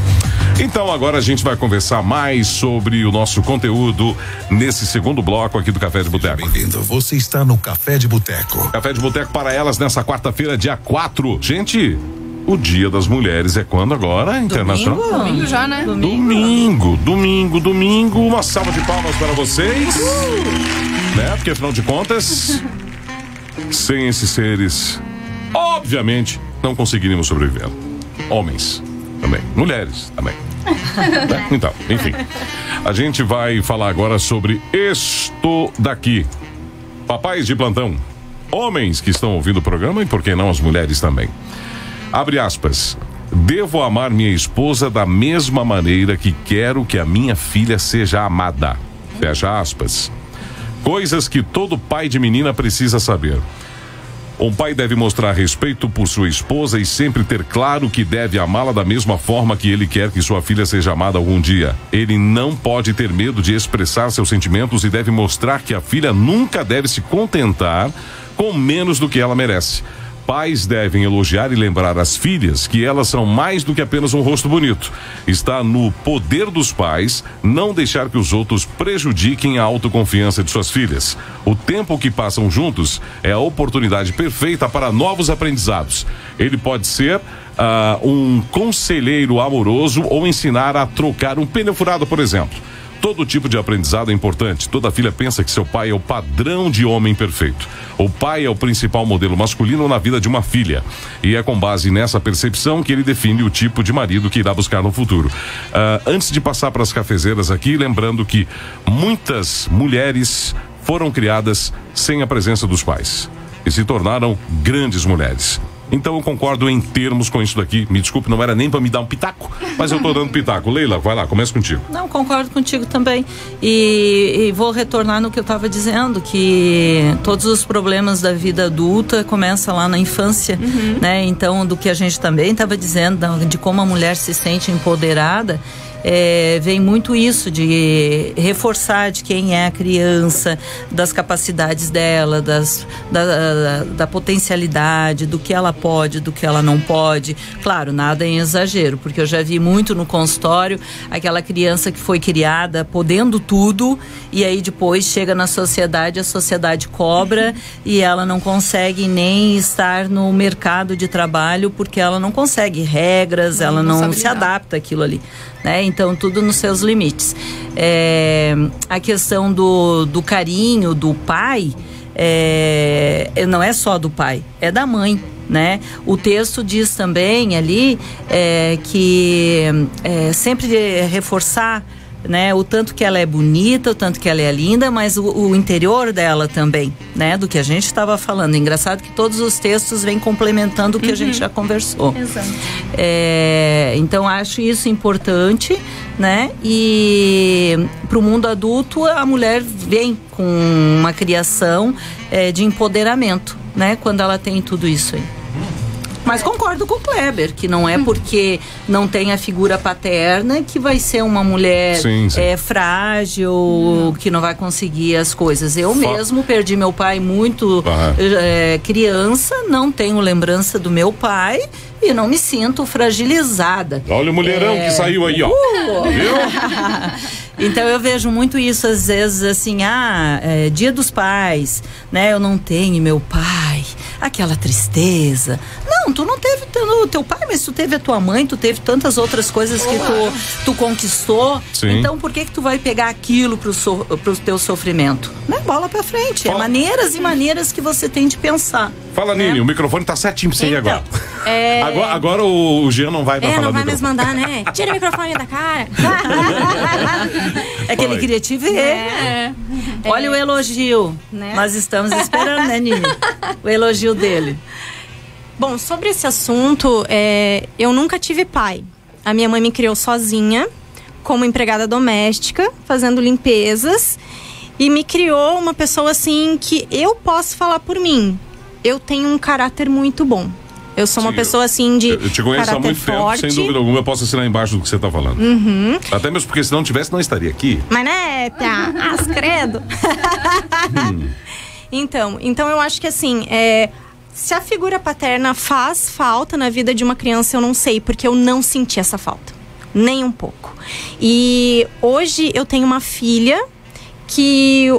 Então agora a gente vai conversar mais sobre o nosso conteúdo nesse segundo bloco aqui do Café de Boteco. Bem-vindo. Você está no Café de Boteco. Café de Boteco para elas nessa quarta-feira, dia 4. Gente, o Dia das Mulheres é quando agora? Internacional? Domingo, domingo já, né? Domingo. domingo, domingo, domingo. Uma salva de palmas para vocês. Uh! Né? Porque afinal de contas, sem esses seres, obviamente, não conseguiríamos sobreviver. Homens também, mulheres também. né? Então, enfim. A gente vai falar agora sobre isto daqui. Papais de plantão, homens que estão ouvindo o programa e por que não as mulheres também. Abre aspas. Devo amar minha esposa da mesma maneira que quero que a minha filha seja amada. Fecha aspas. Coisas que todo pai de menina precisa saber. Um pai deve mostrar respeito por sua esposa e sempre ter claro que deve amá-la da mesma forma que ele quer que sua filha seja amada algum dia. Ele não pode ter medo de expressar seus sentimentos e deve mostrar que a filha nunca deve se contentar com menos do que ela merece Pais devem elogiar e lembrar as filhas que elas são mais do que apenas um rosto bonito. Está no poder dos pais não deixar que os outros prejudiquem a autoconfiança de suas filhas. O tempo que passam juntos é a oportunidade perfeita para novos aprendizados. Ele pode ser uh, um conselheiro amoroso ou ensinar a trocar um pneu furado, por exemplo. Todo tipo de aprendizado é importante. Toda filha pensa que seu pai é o padrão de homem perfeito. O pai é o principal modelo masculino na vida de uma filha. E é com base nessa percepção que ele define o tipo de marido que irá buscar no futuro. Uh, antes de passar para as cafezeiras aqui, lembrando que muitas mulheres foram criadas sem a presença dos pais e se tornaram grandes mulheres. Então eu concordo em termos com isso daqui. Me desculpe, não era nem para me dar um pitaco, mas eu tô dando pitaco. Leila, vai lá, começa contigo. Não, concordo contigo também. E, e vou retornar no que eu estava dizendo, que todos os problemas da vida adulta começam lá na infância, uhum. né? Então, do que a gente também estava dizendo, de como a mulher se sente empoderada é, vem muito isso de reforçar de quem é a criança, das capacidades dela, das, da, da, da, potencialidade, do que ela pode, do que ela não pode. Claro, nada em exagero, porque eu já vi muito no consultório aquela criança que foi criada podendo tudo e aí depois chega na sociedade, a sociedade cobra e ela não consegue nem estar no mercado de trabalho porque ela não consegue regras, ela não, não se adapta àquilo ali né? Então, tudo nos seus limites. É, a questão do, do carinho do pai é, não é só do pai, é da mãe. Né? O texto diz também ali é, que é, sempre reforçar né? O tanto que ela é bonita, o tanto que ela é linda, mas o, o interior dela também, né? Do que a gente estava falando. Engraçado que todos os textos vêm complementando o que uhum. a gente uhum. já conversou. Exato. É, então acho isso importante, né? E para o mundo adulto a mulher vem com uma criação é, de empoderamento, né? Quando ela tem tudo isso aí. Mas concordo com o Kleber, que não é porque não tem a figura paterna que vai ser uma mulher sim, sim. É, frágil, que não vai conseguir as coisas. Eu mesmo perdi meu pai muito é, criança, não tenho lembrança do meu pai e não me sinto fragilizada. Olha o mulherão é... que saiu aí, ó. Uh! Viu? Então eu vejo muito isso às vezes assim, ah, é, dia dos pais, né? Eu não tenho meu pai, aquela tristeza. Não, tu não teve o teu pai, mas tu teve a tua mãe, tu teve tantas outras coisas que tu, tu conquistou. Sim. Então por que que tu vai pegar aquilo pro, so, pro teu sofrimento? Não é bola pra frente, é Fala. é maneiras e maneiras que você tem de pensar. Fala, né? Nini, o microfone tá certinho pra você então, agora. É... agora. Agora o Jean não vai pra é, falar não vai mais mandar, né? Tira o microfone da cara. é que ele queria te ver. É. Olha o elogio. Né? Nós estamos esperando, né, Nini? O elogio dele. Bom, sobre esse assunto, é, eu nunca tive pai. A minha mãe me criou sozinha, como empregada doméstica, fazendo limpezas. E me criou uma pessoa assim que eu posso falar por mim. Eu tenho um caráter muito bom. Eu sou Sim, uma pessoa assim de. Eu, te conheço há muito forte. tempo, sem dúvida alguma, eu posso assinar embaixo do que você está falando. Uhum. Até mesmo porque se não tivesse, não estaria aqui. Mas né, tá? As credo. hum. Então, então eu acho que assim, é, se a figura paterna faz falta na vida de uma criança, eu não sei, porque eu não senti essa falta. Nem um pouco. E hoje eu tenho uma filha que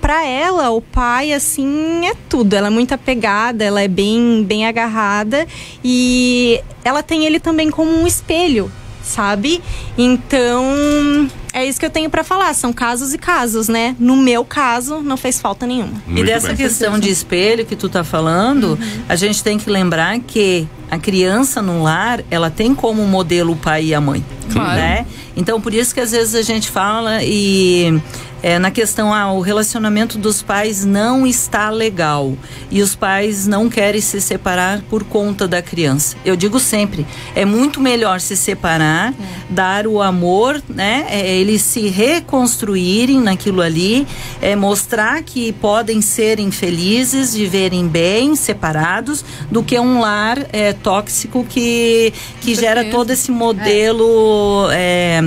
para ela o pai assim é tudo. Ela é muito apegada, ela é bem bem agarrada e ela tem ele também como um espelho, sabe? Então, é isso que eu tenho para falar. São casos e casos, né? No meu caso, não fez falta nenhuma. Muito e dessa bem. questão de espelho que tu tá falando, uhum. a gente tem que lembrar que a criança no lar, ela tem como modelo o pai e a mãe, claro. né? Então, por isso que às vezes a gente fala e é, na questão, ah, o relacionamento dos pais não está legal e os pais não querem se separar por conta da criança. Eu digo sempre, é muito melhor se separar, é. dar o amor, né? É, eles se reconstruírem naquilo ali, é, mostrar que podem serem felizes, viverem bem, separados, do que um lar é, tóxico que, que gera todo esse modelo é.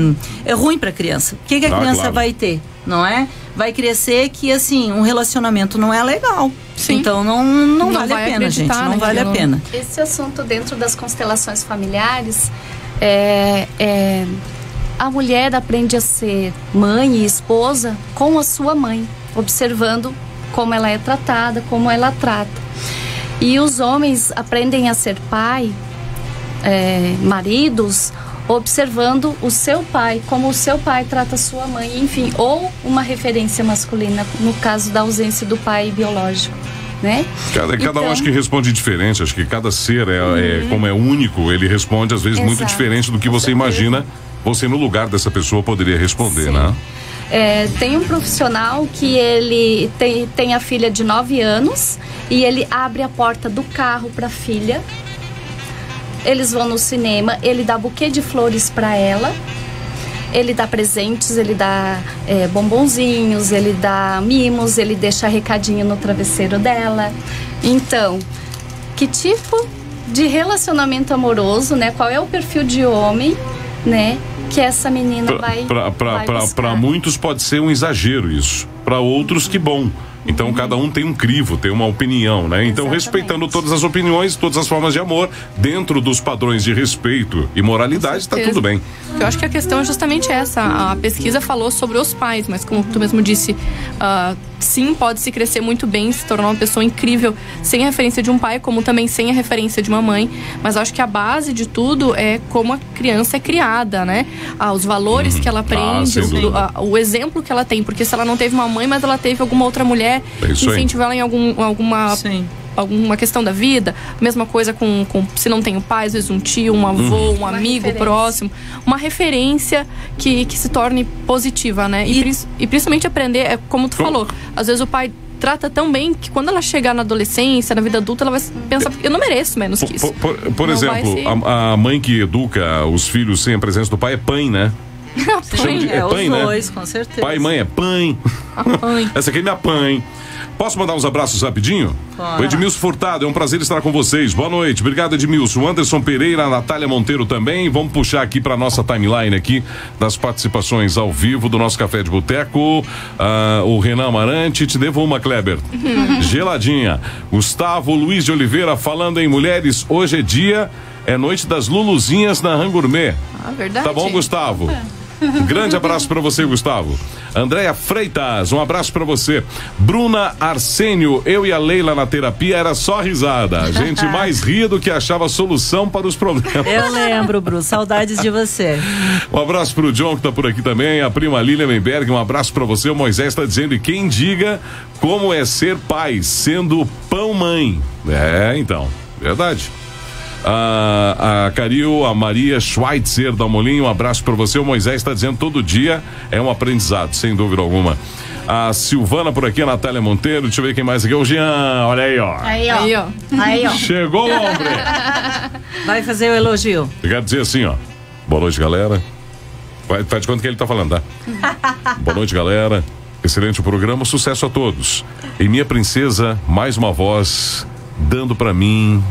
é ruim para a criança. O que, que a ah, criança claro. vai ter? Não é? vai crescer que assim um relacionamento não é legal. Sim. Então não, não, não vale a pena, gente. Não vale a pena. Esse assunto dentro das constelações familiares é, é a mulher aprende a ser mãe e esposa com a sua mãe, observando como ela é tratada, como ela trata. E os homens aprendem a ser pai, é, maridos, observando o seu pai, como o seu pai trata sua mãe, enfim, ou uma referência masculina, no caso da ausência do pai biológico. Né? Cada, cada então, um acho que responde diferente, acho que cada ser é, é uhum. é, como é único, ele responde às vezes Exato. muito diferente do que você imagina. Você no lugar dessa pessoa poderia responder, Sim. né? É, tem um profissional que ele tem, tem a filha de 9 anos e ele abre a porta do carro para a filha. Eles vão no cinema, ele dá buquê de flores para ela. Ele dá presentes, ele dá é, bombonzinhos, ele dá mimos, ele deixa recadinho no travesseiro dela. Então, que tipo de relacionamento amoroso, né? Qual é o perfil de homem, né? que essa menina pra, vai. Para muitos pode ser um exagero isso. Para outros, que bom. Então cada um tem um crivo, tem uma opinião, né? Então Exatamente. respeitando todas as opiniões, todas as formas de amor, dentro dos padrões de respeito e moralidade, está tudo bem. Eu acho que a questão é justamente essa. A pesquisa falou sobre os pais, mas como tu mesmo disse, uh, sim, pode se crescer muito bem, se tornar uma pessoa incrível sem a referência de um pai, como também sem a referência de uma mãe. Mas acho que a base de tudo é como a criança é criada, né? Ah, os valores uhum. que ela ah, aprende, ah, o, o exemplo que ela tem. Porque se ela não teve uma mãe, mas ela teve alguma outra mulher é que incentivou ela em algum, alguma Sim alguma questão da vida, mesma coisa com, com, se não tem o pai, às vezes um tio, um avô, uhum. um amigo uma próximo, uma referência que, que se torne positiva, né? E, e, e principalmente aprender, é como tu falou, às vezes o pai trata tão bem que quando ela chegar na adolescência, na vida adulta, ela vai pensar, eu não mereço menos que isso. Por, por, por exemplo, ser... a, a, mãe que educa os filhos sem a presença do pai é pai, né? De, é, é pai, né? Dois, com certeza. Pai e mãe é pai. Essa aqui é minha pai. Posso mandar uns abraços rapidinho? Claro. O Edmilson Furtado, é um prazer estar com vocês. Boa noite. Obrigado, Edmilson. Anderson Pereira, a Natália Monteiro também. Vamos puxar aqui para nossa timeline aqui das participações ao vivo do nosso Café de Boteco. Uh, o Renan Amarante, te devo uma, Kleber. Geladinha. Gustavo Luiz de Oliveira falando em mulheres. Hoje é dia, é noite das Luluzinhas na Rangourmet. Ah, verdade. Tá bom, Gustavo? Um grande abraço para você, Gustavo. Andréia Freitas, um abraço para você. Bruna Arsênio, eu e a Leila na terapia era só risada. A gente mais ria do que achava solução para os problemas. Eu lembro, Bruno. Saudades de você. Um abraço pro John que tá por aqui também. A prima Lilian Menberg, um abraço para você. O Moisés está dizendo: e quem diga como é ser pai, sendo pão mãe. É, então, verdade. A, a Caril, a Maria Schweitzer da Molinho, um abraço para você. O Moisés está dizendo todo dia é um aprendizado, sem dúvida alguma. A Silvana por aqui, a Natália Monteiro. Deixa eu ver quem mais aqui. O Jean, olha aí, ó. Aí, ó. Aí, ó. Aí, ó. Chegou o homem. Vai fazer o elogio. Eu quero dizer assim, ó. Boa noite, galera. Vai, faz de conta que ele tá falando, tá? Boa noite, galera. Excelente programa, sucesso a todos. E minha princesa, mais uma voz dando para mim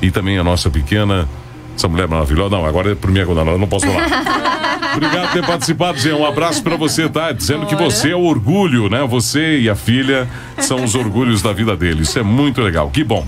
e também a nossa pequena. Essa mulher maravilhosa. Não, agora é por minha conta, não, não posso falar. Obrigado por ter participado, Zé. Um abraço para você, tá? Dizendo Ora. que você é o orgulho, né? Você e a filha são os orgulhos da vida dele. Isso é muito legal. Que bom.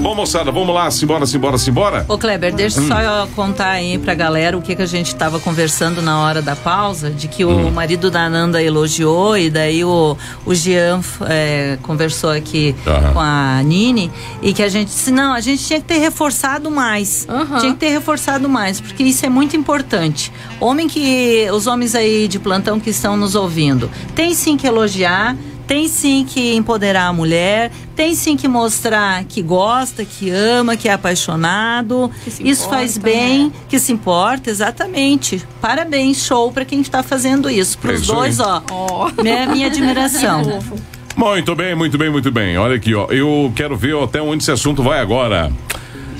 Bom, moçada, vamos lá. Simbora, simbora, simbora. Ô, Kleber, deixa hum. só eu contar aí pra galera o que, que a gente tava conversando na hora da pausa, de que hum. o marido da Ananda elogiou e daí o, o Jean é, conversou aqui uhum. com a Nini e que a gente disse, não, a gente tinha que ter reforçado mais. Uhum. Tinha que ter reforçado mais, porque isso é muito importante. Homem que os homens aí de plantão que estão nos ouvindo, tem sim que elogiar, tem sim que empoderar a mulher, tem sim que mostrar que gosta, que ama, que é apaixonado. Que isso importa, faz bem, né? que se importa, exatamente. Parabéns, show para quem está fazendo isso. Para os é dois, ó. Oh. Minha, minha admiração. muito bem, muito bem, muito bem. Olha aqui, ó. Eu quero ver até onde esse assunto vai agora.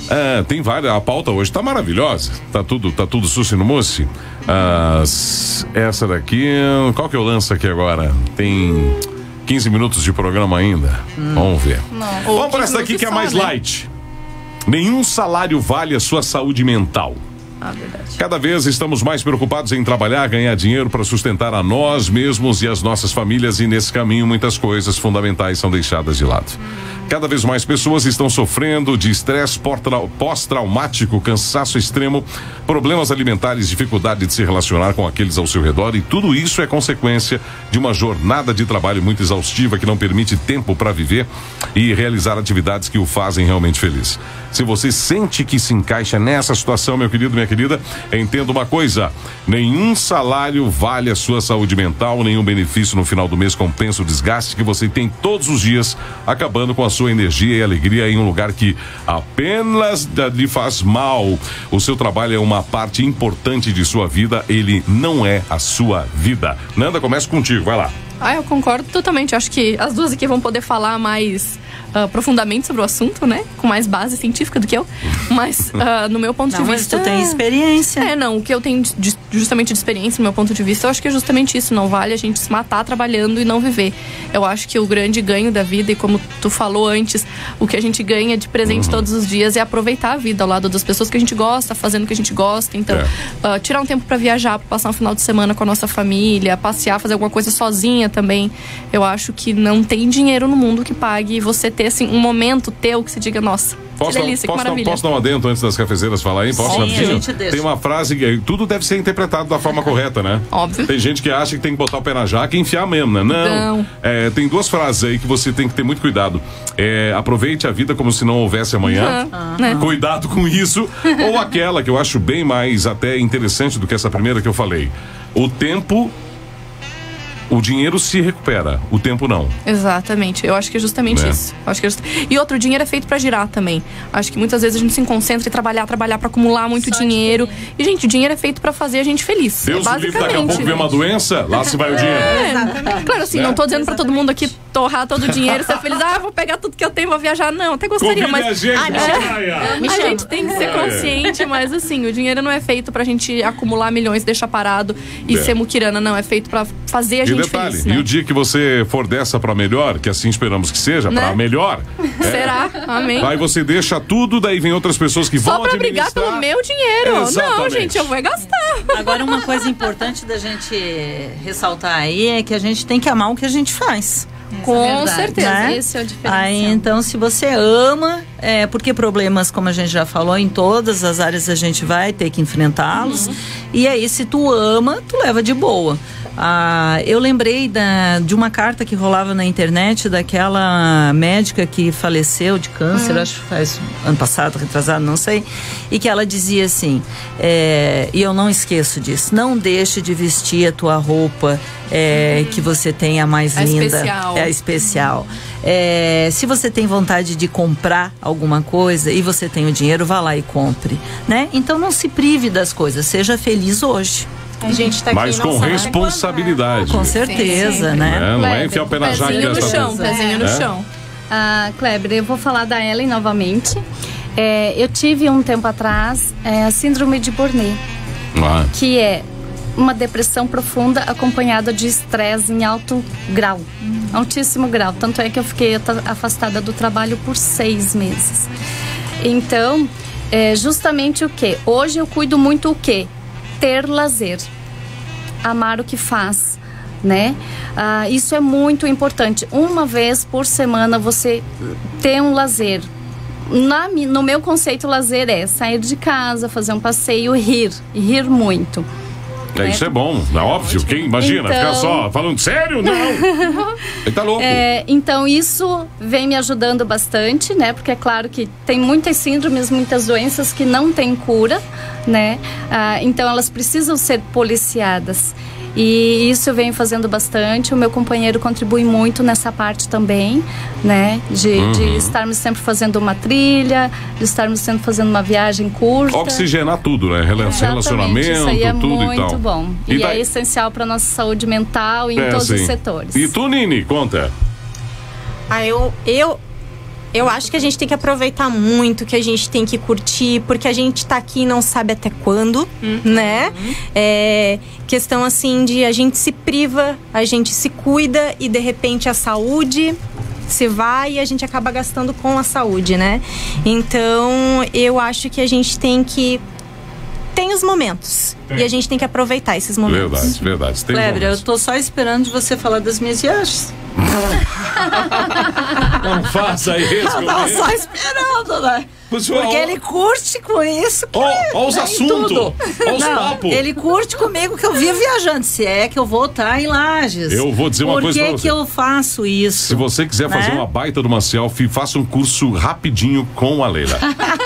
É, tem várias. A pauta hoje tá maravilhosa. Tá tudo, tá tudo sushi no mousse. Ah, essa daqui. Qual que eu lanço aqui agora? Tem 15 minutos de programa ainda. Hum. Vamos ver. Não. Vamos para essa daqui que é mais light. Nenhum salário vale a sua saúde mental. Ah, verdade. Cada vez estamos mais preocupados em trabalhar, ganhar dinheiro para sustentar a nós mesmos e as nossas famílias, e nesse caminho muitas coisas fundamentais são deixadas de lado. Cada vez mais pessoas estão sofrendo de estresse pós-traumático, cansaço extremo, problemas alimentares, dificuldade de se relacionar com aqueles ao seu redor, e tudo isso é consequência de uma jornada de trabalho muito exaustiva que não permite tempo para viver e realizar atividades que o fazem realmente feliz. Se você sente que se encaixa nessa situação, meu querido, minha querida, entenda uma coisa: nenhum salário vale a sua saúde mental, nenhum benefício no final do mês compensa o desgaste que você tem todos os dias, acabando com a sua energia e alegria em um lugar que apenas lhe faz mal. O seu trabalho é uma parte importante de sua vida, ele não é a sua vida. Nanda, começa contigo, vai lá. Ah, eu concordo totalmente. Acho que as duas aqui vão poder falar mais uh, profundamente sobre o assunto, né? Com mais base científica do que eu. Mas, uh, no meu ponto não, de vista. Mas tu tem experiência. É, não. O que eu tenho de, justamente de experiência, no meu ponto de vista, eu acho que é justamente isso. Não vale a gente se matar trabalhando e não viver. Eu acho que o grande ganho da vida, e como tu falou antes, o que a gente ganha de presente uhum. todos os dias é aproveitar a vida ao lado das pessoas que a gente gosta, fazendo o que a gente gosta. Então, é. uh, tirar um tempo para viajar, pra passar um final de semana com a nossa família, passear, fazer alguma coisa sozinha também. Eu acho que não tem dinheiro no mundo que pague você ter assim um momento teu que se diga, nossa, Posso, que delícia, posso, que maravilha. posso dar um adendo antes das cafezeiras falar aí? Posso, Sim, Tem uma frase que tudo deve ser interpretado da forma correta, né? Óbvio. Tem gente que acha que tem que botar o pé na jaca e enfiar mesmo, né? Não. Não. É, tem duas frases aí que você tem que ter muito cuidado. É, aproveite a vida como se não houvesse amanhã. Uhum. Cuidado com isso. Ou aquela que eu acho bem mais até interessante do que essa primeira que eu falei. O tempo o dinheiro se recupera, o tempo não. Exatamente. Eu acho que é justamente é. isso. acho que é just... E outro, o dinheiro é feito para girar também. Acho que muitas vezes a gente se concentra em trabalhar, trabalhar para acumular muito Só dinheiro. E, gente, o dinheiro é feito para fazer a gente feliz. Deus basicamente. livre, daqui a pouco vem uma doença, lá se vai o dinheiro. É, claro, assim, não tô dizendo para todo mundo aqui torrar todo o dinheiro, ser feliz. Ah, vou pegar tudo que eu tenho, vou viajar. Não, até gostaria, mas. A gente, ah, a gente tem que ser consciente, mas assim, o dinheiro não é feito pra gente acumular milhões, deixar parado e é. ser muquirana, não. É feito pra fazer a e gente detalhe, feliz. Né? E o dia que você for dessa para melhor, que assim esperamos que seja, né? para melhor. É, Será? Amém. Aí você deixa tudo, daí vem outras pessoas que Só vão pra brigar pelo meu dinheiro. Exatamente. Não, gente, eu vou gastar. Agora, uma coisa importante da gente ressaltar aí é que a gente tem que amar o que a gente faz. Com é certeza, né? esse é o diferencial. Aí, então, se você ama, é, porque problemas, como a gente já falou, em todas as áreas a gente vai ter que enfrentá-los. Uhum. E aí, se tu ama, tu leva de boa. Ah, eu lembrei da, de uma carta que rolava na internet daquela médica que faleceu de câncer, uhum. acho que faz ano passado, retrasado, não sei, e que ela dizia assim, é, e eu não esqueço disso, não deixe de vestir a tua roupa é, uhum. que você tenha mais a linda, especial. é a especial. É, se você tem vontade de comprar alguma coisa e você tem o dinheiro, vá lá e compre, né? Então não se prive das coisas, seja feliz hoje. A gente tá Mas com responsabilidade. Com certeza, sim, né? É, não é enfiar o pé na jaca. Pezinho no chão, pezinho no é? chão. Ah, Kleber, eu vou falar da Ellen novamente. É, eu tive um tempo atrás é, a síndrome de Burnet, ah. que é uma depressão profunda acompanhada de estresse em alto grau, hum. altíssimo grau. Tanto é que eu fiquei afastada do trabalho por seis meses. Então, é justamente o que? Hoje eu cuido muito o que? Ter lazer amar o que faz, né? Ah, isso é muito importante. Uma vez por semana você ter um lazer. Na, no meu conceito, lazer é sair de casa, fazer um passeio, rir e rir muito. É, isso é bom, é óbvio. Quem imagina então... ficar só falando sério? Não. Ele tá louco. É, então isso vem me ajudando bastante, né? Porque é claro que tem muitas síndromes, muitas doenças que não têm cura, né? Ah, então elas precisam ser policiadas. E isso eu venho fazendo bastante. O meu companheiro contribui muito nessa parte também, né? De, uhum. de estarmos sempre fazendo uma trilha, de estarmos sempre fazendo uma viagem curta. Oxigenar tudo, né? Relacionamento, isso aí é tudo muito e tal. bom. E, e é essencial para nossa saúde mental em é, todos sim. os setores. E tu, Nini, conta. Ah, eu, eu eu acho que a gente tem que aproveitar muito, que a gente tem que curtir, porque a gente tá aqui e não sabe até quando, uhum. né? É questão assim de a gente se priva, a gente se cuida e de repente a saúde se vai e a gente acaba gastando com a saúde, né? Então, eu acho que a gente tem que tem os momentos. Tem. E a gente tem que aproveitar esses momentos. Verdade, verdade. Tem Kleber, eu tô só esperando de você falar das minhas viagens. Não faça isso. Eu tô só esperando, né? Porque ele curte com isso. Olha os assuntos. Olha os papos. Ele curte comigo que eu vivo viajando. Se é que eu vou estar em Lages. Eu vou dizer uma Por coisa pra você. Por que eu faço isso? Se você quiser né? fazer uma baita de uma selfie, faça um curso rapidinho com a Leila.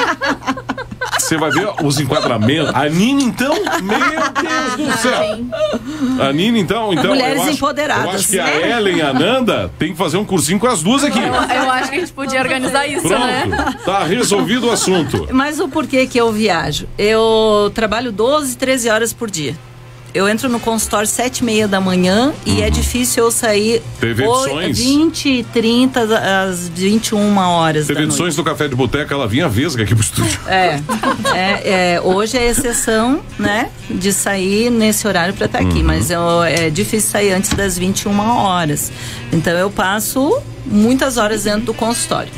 Você vai ver os enquadramentos. A Nina, então, meu Deus do céu. A Nina, então, então. Mulheres eu acho, empoderadas. Eu acho que a Ellen e a Nanda tem que fazer um cursinho com as duas aqui. Eu, eu acho que a gente podia organizar isso, Pronto, né? Tá resolvido o assunto. Mas o porquê que eu viajo? Eu trabalho 12, 13 horas por dia. Eu entro no consultório sete e meia da manhã e é uhum. difícil eu sair Teve edições? 20, 30 às 21 horas Teve edições do Café de Boteca, ela vinha vesga aqui pro estúdio. É, é, é, hoje é exceção, né, de sair nesse horário para estar aqui, uhum. mas eu, é difícil sair antes das 21 horas. Então eu passo muitas horas dentro do consultório.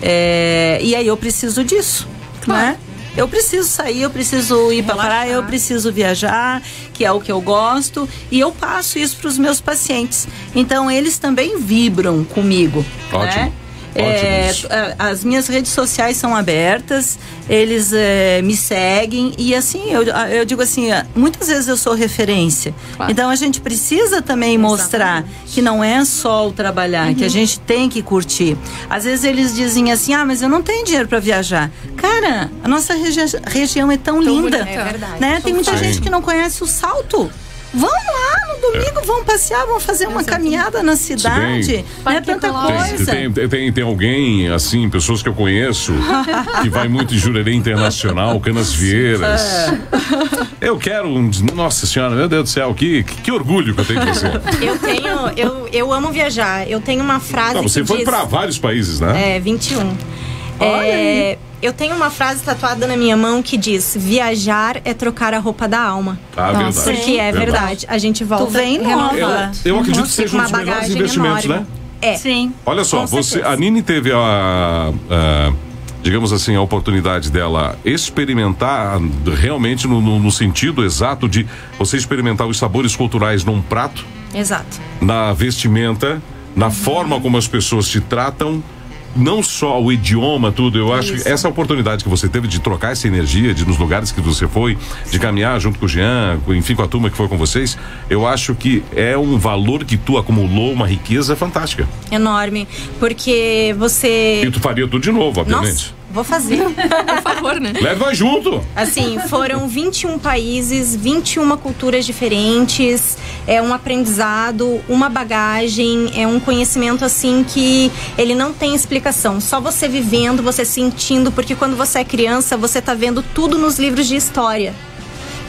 É, e aí eu preciso disso, claro. né? Eu preciso sair, eu preciso ir para praia, eu preciso viajar, que é o que eu gosto, e eu passo isso para os meus pacientes. Então eles também vibram comigo, Ótimo. né? É, as minhas redes sociais são abertas, eles é, me seguem e assim, eu, eu digo assim, muitas vezes eu sou referência. Claro. Então a gente precisa também mostrar Exatamente. que não é só o trabalhar, uhum. que a uhum. gente tem que curtir. Às vezes eles dizem assim, ah, mas eu não tenho dinheiro para viajar. Cara, a nossa regi região é tão, tão linda. É verdade. Né? Tem muita gente que não conhece o salto. Vão lá no domingo, é. vão passear, vão fazer uma caminhada na cidade. Não é tanta coisa. Tem, tem, tem, tem, alguém, assim, pessoas que eu conheço, que vai muito em Jurerê Internacional, Canas Vieiras. É. Eu quero um. Nossa senhora, meu Deus do céu, que, que, que orgulho que eu tenho de você. Eu tenho, eu, eu amo viajar. Eu tenho uma frase. Não, você foi para vários países, né? É, 21. Olha é, eu tenho uma frase tatuada na minha mão que diz: viajar é trocar a roupa da alma. Ah, Nossa, verdade. Porque é verdade. verdade. A gente volta. Tu vem nova. Eu, eu acredito que seja um dos melhores investimentos, enorme. né? É. Sim. Olha só, você, a Nini teve a, a, digamos assim, a oportunidade dela experimentar realmente no, no, no, sentido exato de você experimentar os sabores culturais num prato. Exato. Na vestimenta, na uhum. forma como as pessoas te tratam não só o idioma, tudo, eu acho Isso. que essa oportunidade que você teve de trocar essa energia, de nos lugares que você foi, de caminhar junto com o Jean, enfim, com a turma que foi com vocês, eu acho que é um valor que tu acumulou, uma riqueza fantástica. Enorme, porque você... E tu faria tudo de novo, obviamente. Nossa. Vou fazer. Por favor, né? Leva junto. Assim, foram 21 países, 21 culturas diferentes, é um aprendizado, uma bagagem, é um conhecimento assim que ele não tem explicação. Só você vivendo, você sentindo, porque quando você é criança, você tá vendo tudo nos livros de história.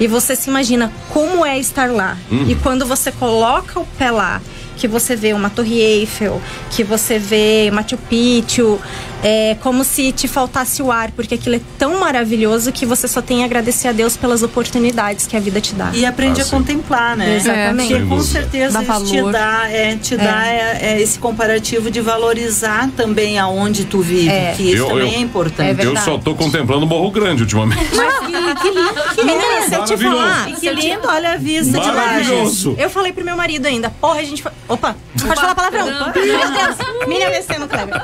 E você se imagina como é estar lá. Uhum. E quando você coloca o pé lá que você vê uma Torre Eiffel, que você vê Machu Picchu, é como se te faltasse o ar, porque aquilo é tão maravilhoso que você só tem a agradecer a Deus pelas oportunidades que a vida te dá. E aprende ah, a contemplar, né? Exatamente. Porque com certeza dá te dá, é, te é. dá é, é, esse comparativo de valorizar também aonde tu vive, é. que isso eu, também eu, é importante. eu só tô contemplando o Morro Grande ultimamente. Mas que, que lindo que é, se eu te falar. Que lindo, olha a vista de Maravilhoso. Eu falei pro meu marido ainda, porra, a gente foi... Opa, pode falar palavrão. Meu Deus, Miriam vencendo, Kleber.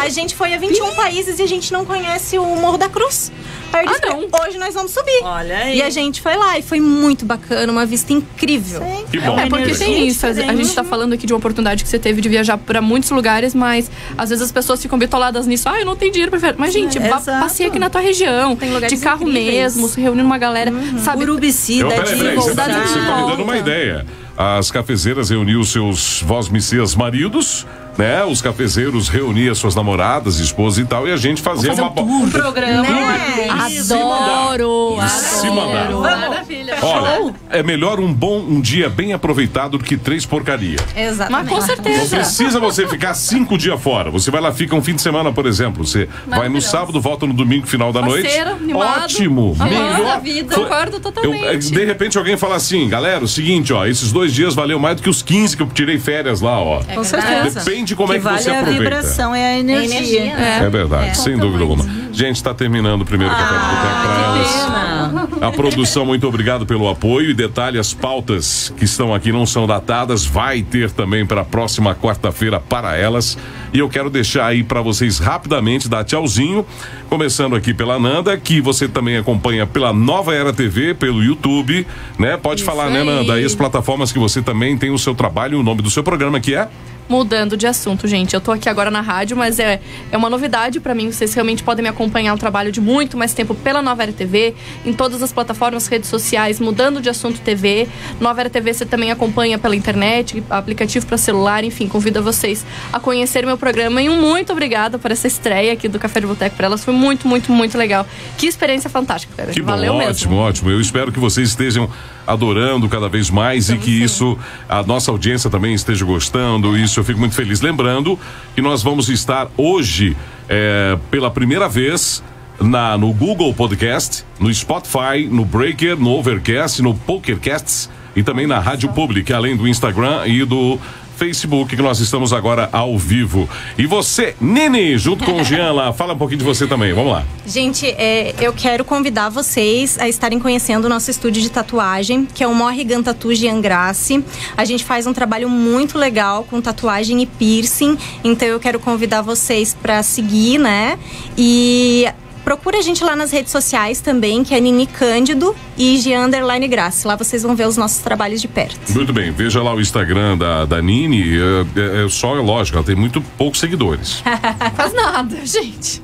A gente foi a 21 Ih. países e a gente não conhece o Morro da Cruz. Aí eu ah, disse, não. hoje nós vamos subir. Olha aí. E a gente foi lá e foi muito bacana, uma vista incrível. Sim. Que bom. É, porque tem isso. A gente tá falando aqui de uma oportunidade que você teve de viajar para muitos lugares, mas às vezes as pessoas ficam bitoladas nisso. Ah, eu não tenho dinheiro pra ver. Mas, gente, é, passeia aqui na tua região. Tem lugares de carro incríveis. mesmo, se reunindo uma galera. Uhum. Sabe? Urubici, da Você tá, você tá me dando uma ideia. As cafezeiras reuniu seus vós-micias maridos né? Os cafezeiros reuniam suas namoradas, esposas e tal, e a gente fazia uma. Um programa. Né? Adoro! Se mandar. Maravilha. Olha, é melhor um bom um dia bem aproveitado do que três porcaria. Exatamente. Mas com certeza. Não precisa você ficar cinco dias fora. Você vai lá, fica um fim de semana, por exemplo. Você vai no sábado, volta no domingo, final da noite. Animado. Ótimo! melhor. Vida. Concordo totalmente. Eu, de repente alguém fala assim, galera, o seguinte, ó, esses dois dias valeu mais do que os 15 que eu tirei férias lá, ó. É com certeza. Depende de como que é que vale você aproveita. a vibração, é a energia. É, é verdade, é. sem dúvida alguma. Gente, está terminando o primeiro Café de Boteco para elas. A produção, muito obrigado pelo apoio. E detalhe: as pautas que estão aqui não são datadas, vai ter também para a próxima quarta-feira para elas. E eu quero deixar aí para vocês rapidamente dar tchauzinho, começando aqui pela Nanda, que você também acompanha pela Nova Era TV, pelo YouTube, né? Pode Isso falar, né, aí. Nanda? Aí as plataformas que você também tem o seu trabalho, o nome do seu programa que é? Mudando de assunto, gente. Eu tô aqui agora na rádio, mas é, é uma novidade pra mim. Vocês realmente podem me acompanhar um trabalho de muito mais tempo pela Nova Era TV, em todas as plataformas, redes sociais, mudando de assunto TV. Nova Era TV você também acompanha pela internet, aplicativo pra celular, enfim, convido vocês a conhecer meu programa. E um muito obrigada por essa estreia aqui do Café de Boteco pra elas. Foi muito, muito, muito legal. Que experiência fantástica, Kleber. Que bom, Valeu ótimo, mesmo. ótimo. Eu espero que vocês estejam adorando cada vez mais e que isso, a nossa audiência também esteja gostando. Isso eu fico muito feliz. Lembrando que nós vamos estar hoje, eh, pela primeira vez, na, no Google Podcast, no Spotify, no Breaker, no Overcast, no Pokercasts e também na Rádio Public, além do Instagram e do Facebook, que nós estamos agora ao vivo. E você, Nini, junto com o Jean lá, fala um pouquinho de você também. Vamos lá. Gente, é, eu quero convidar vocês a estarem conhecendo o nosso estúdio de tatuagem, que é o Morrigan Tattoo Jean Grassi. A gente faz um trabalho muito legal com tatuagem e piercing, então eu quero convidar vocês para seguir, né? E procura a gente lá nas redes sociais também, que é Nini Cândido e Jean Underline Grassi. Lá vocês vão ver os nossos trabalhos de perto. Muito bem, veja lá o Instagram da, da Nini. É, é- é só, é lógico, ela tem muito poucos seguidores. Faz nada, gente.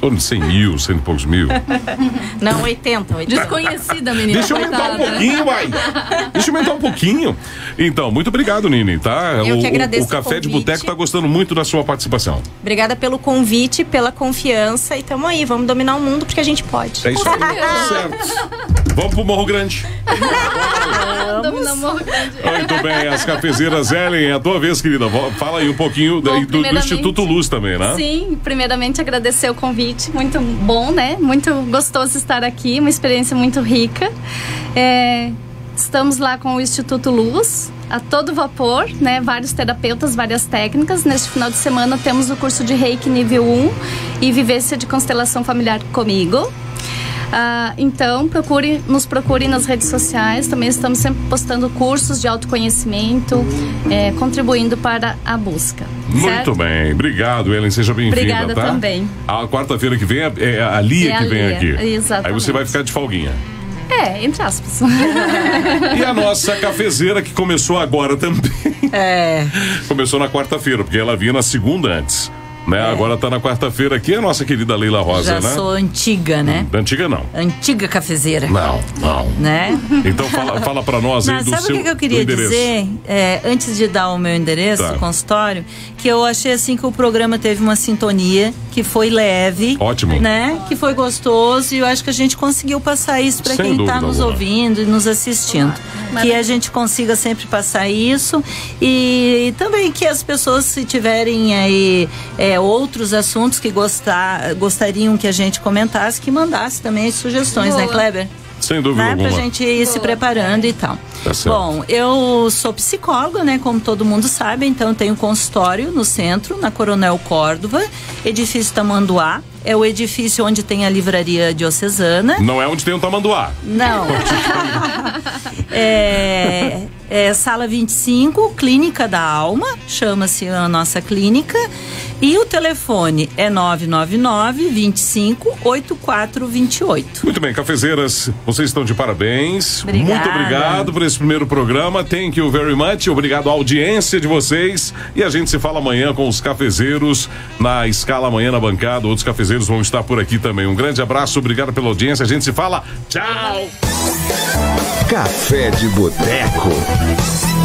Torno de 100 mil, 100 e poucos mil. Não, 80, 80. Desconhecida, menina. Deixa eu aumentar um pouquinho, vai. Deixa eu aumentar um pouquinho. Então, muito obrigado, Nini, tá? Eu o, que o- agradeço o o Café de convite. Boteco tá gostando muito da sua participação. Obrigada pelo convite, pela confiança e tamo aí, vamos dominar o mundo porque a gente pode. É isso aí. certo. Vamos pro Morro Grande. Dominamos Morro Grande. Muito bem, as cafezeiras Ellen, é a tua vez, querida. Fala aí um pouquinho Bom, do, do Instituto Luz também, né? Sim, primeiramente agradecer o convite, muito bom, né? Muito gostoso estar aqui, uma experiência muito rica. É, estamos lá com o Instituto Luz, a todo vapor, né? Vários terapeutas, várias técnicas. Neste final de semana temos o curso de Reiki nível 1 e vivência de constelação familiar comigo. Ah, então, procure, nos procure nas redes sociais. Também estamos sempre postando cursos de autoconhecimento, é, contribuindo para a busca. Muito certo? bem, obrigado, Ellen. Seja bem-vinda, Obrigada tá? também. A quarta-feira que vem é, é a Lia É a que vem Lia, aqui. exatamente. Aí você vai ficar de folguinha. É, entre aspas. E a nossa cafezeira que começou agora também. É. Começou na quarta-feira, porque ela vinha na segunda antes. Né? Agora tá na quarta-feira aqui a nossa querida Leila Rosa, Já né? sou antiga, né? Antiga não. Antiga cafezeira. Não, não. Né? Então fala, fala pra nós aí Não, do sabe seu o que eu do queria dizer, é, antes de dar o meu endereço, Tá. o consultório, que eu achei assim que o programa teve uma sintonia, que foi leve. Ótimo. Né? Que foi gostoso e eu acho que a gente conseguiu passar isso para Sem quem está dúvida nos alguma. ouvindo e nos assistindo. Que a gente consiga sempre passar isso e, também que as pessoas, se tiverem aí é, outros assuntos que gostar, gostariam que a gente comentasse, que mandasse também as sugestões, né, Boa. Kleber? Sem dúvida né, pra alguma. gente ir se preparando e tal. Tá certo. Bom, eu sou psicóloga, né? Como todo mundo sabe, então tenho consultório no centro, na Coronel Córdova, edifício Tamanduá. É o edifício onde tem a livraria diocesana. Não é onde tem o tamanduá. Não. é, é sala 25, Clínica da Alma, chama-se a nossa clínica. E o telefone é 999 25 8428. Muito bem, cafezeiras, vocês estão de parabéns. Obrigada. Muito obrigado por esse primeiro programa. Thank you very much. Obrigado à audiência de vocês. E a gente se fala amanhã com os cafezeiros na escala amanhã na bancada. Outros cafezeiros vão estar por aqui também. Um grande abraço, obrigado pela audiência. A gente se fala. Tchau! Café de Boteco.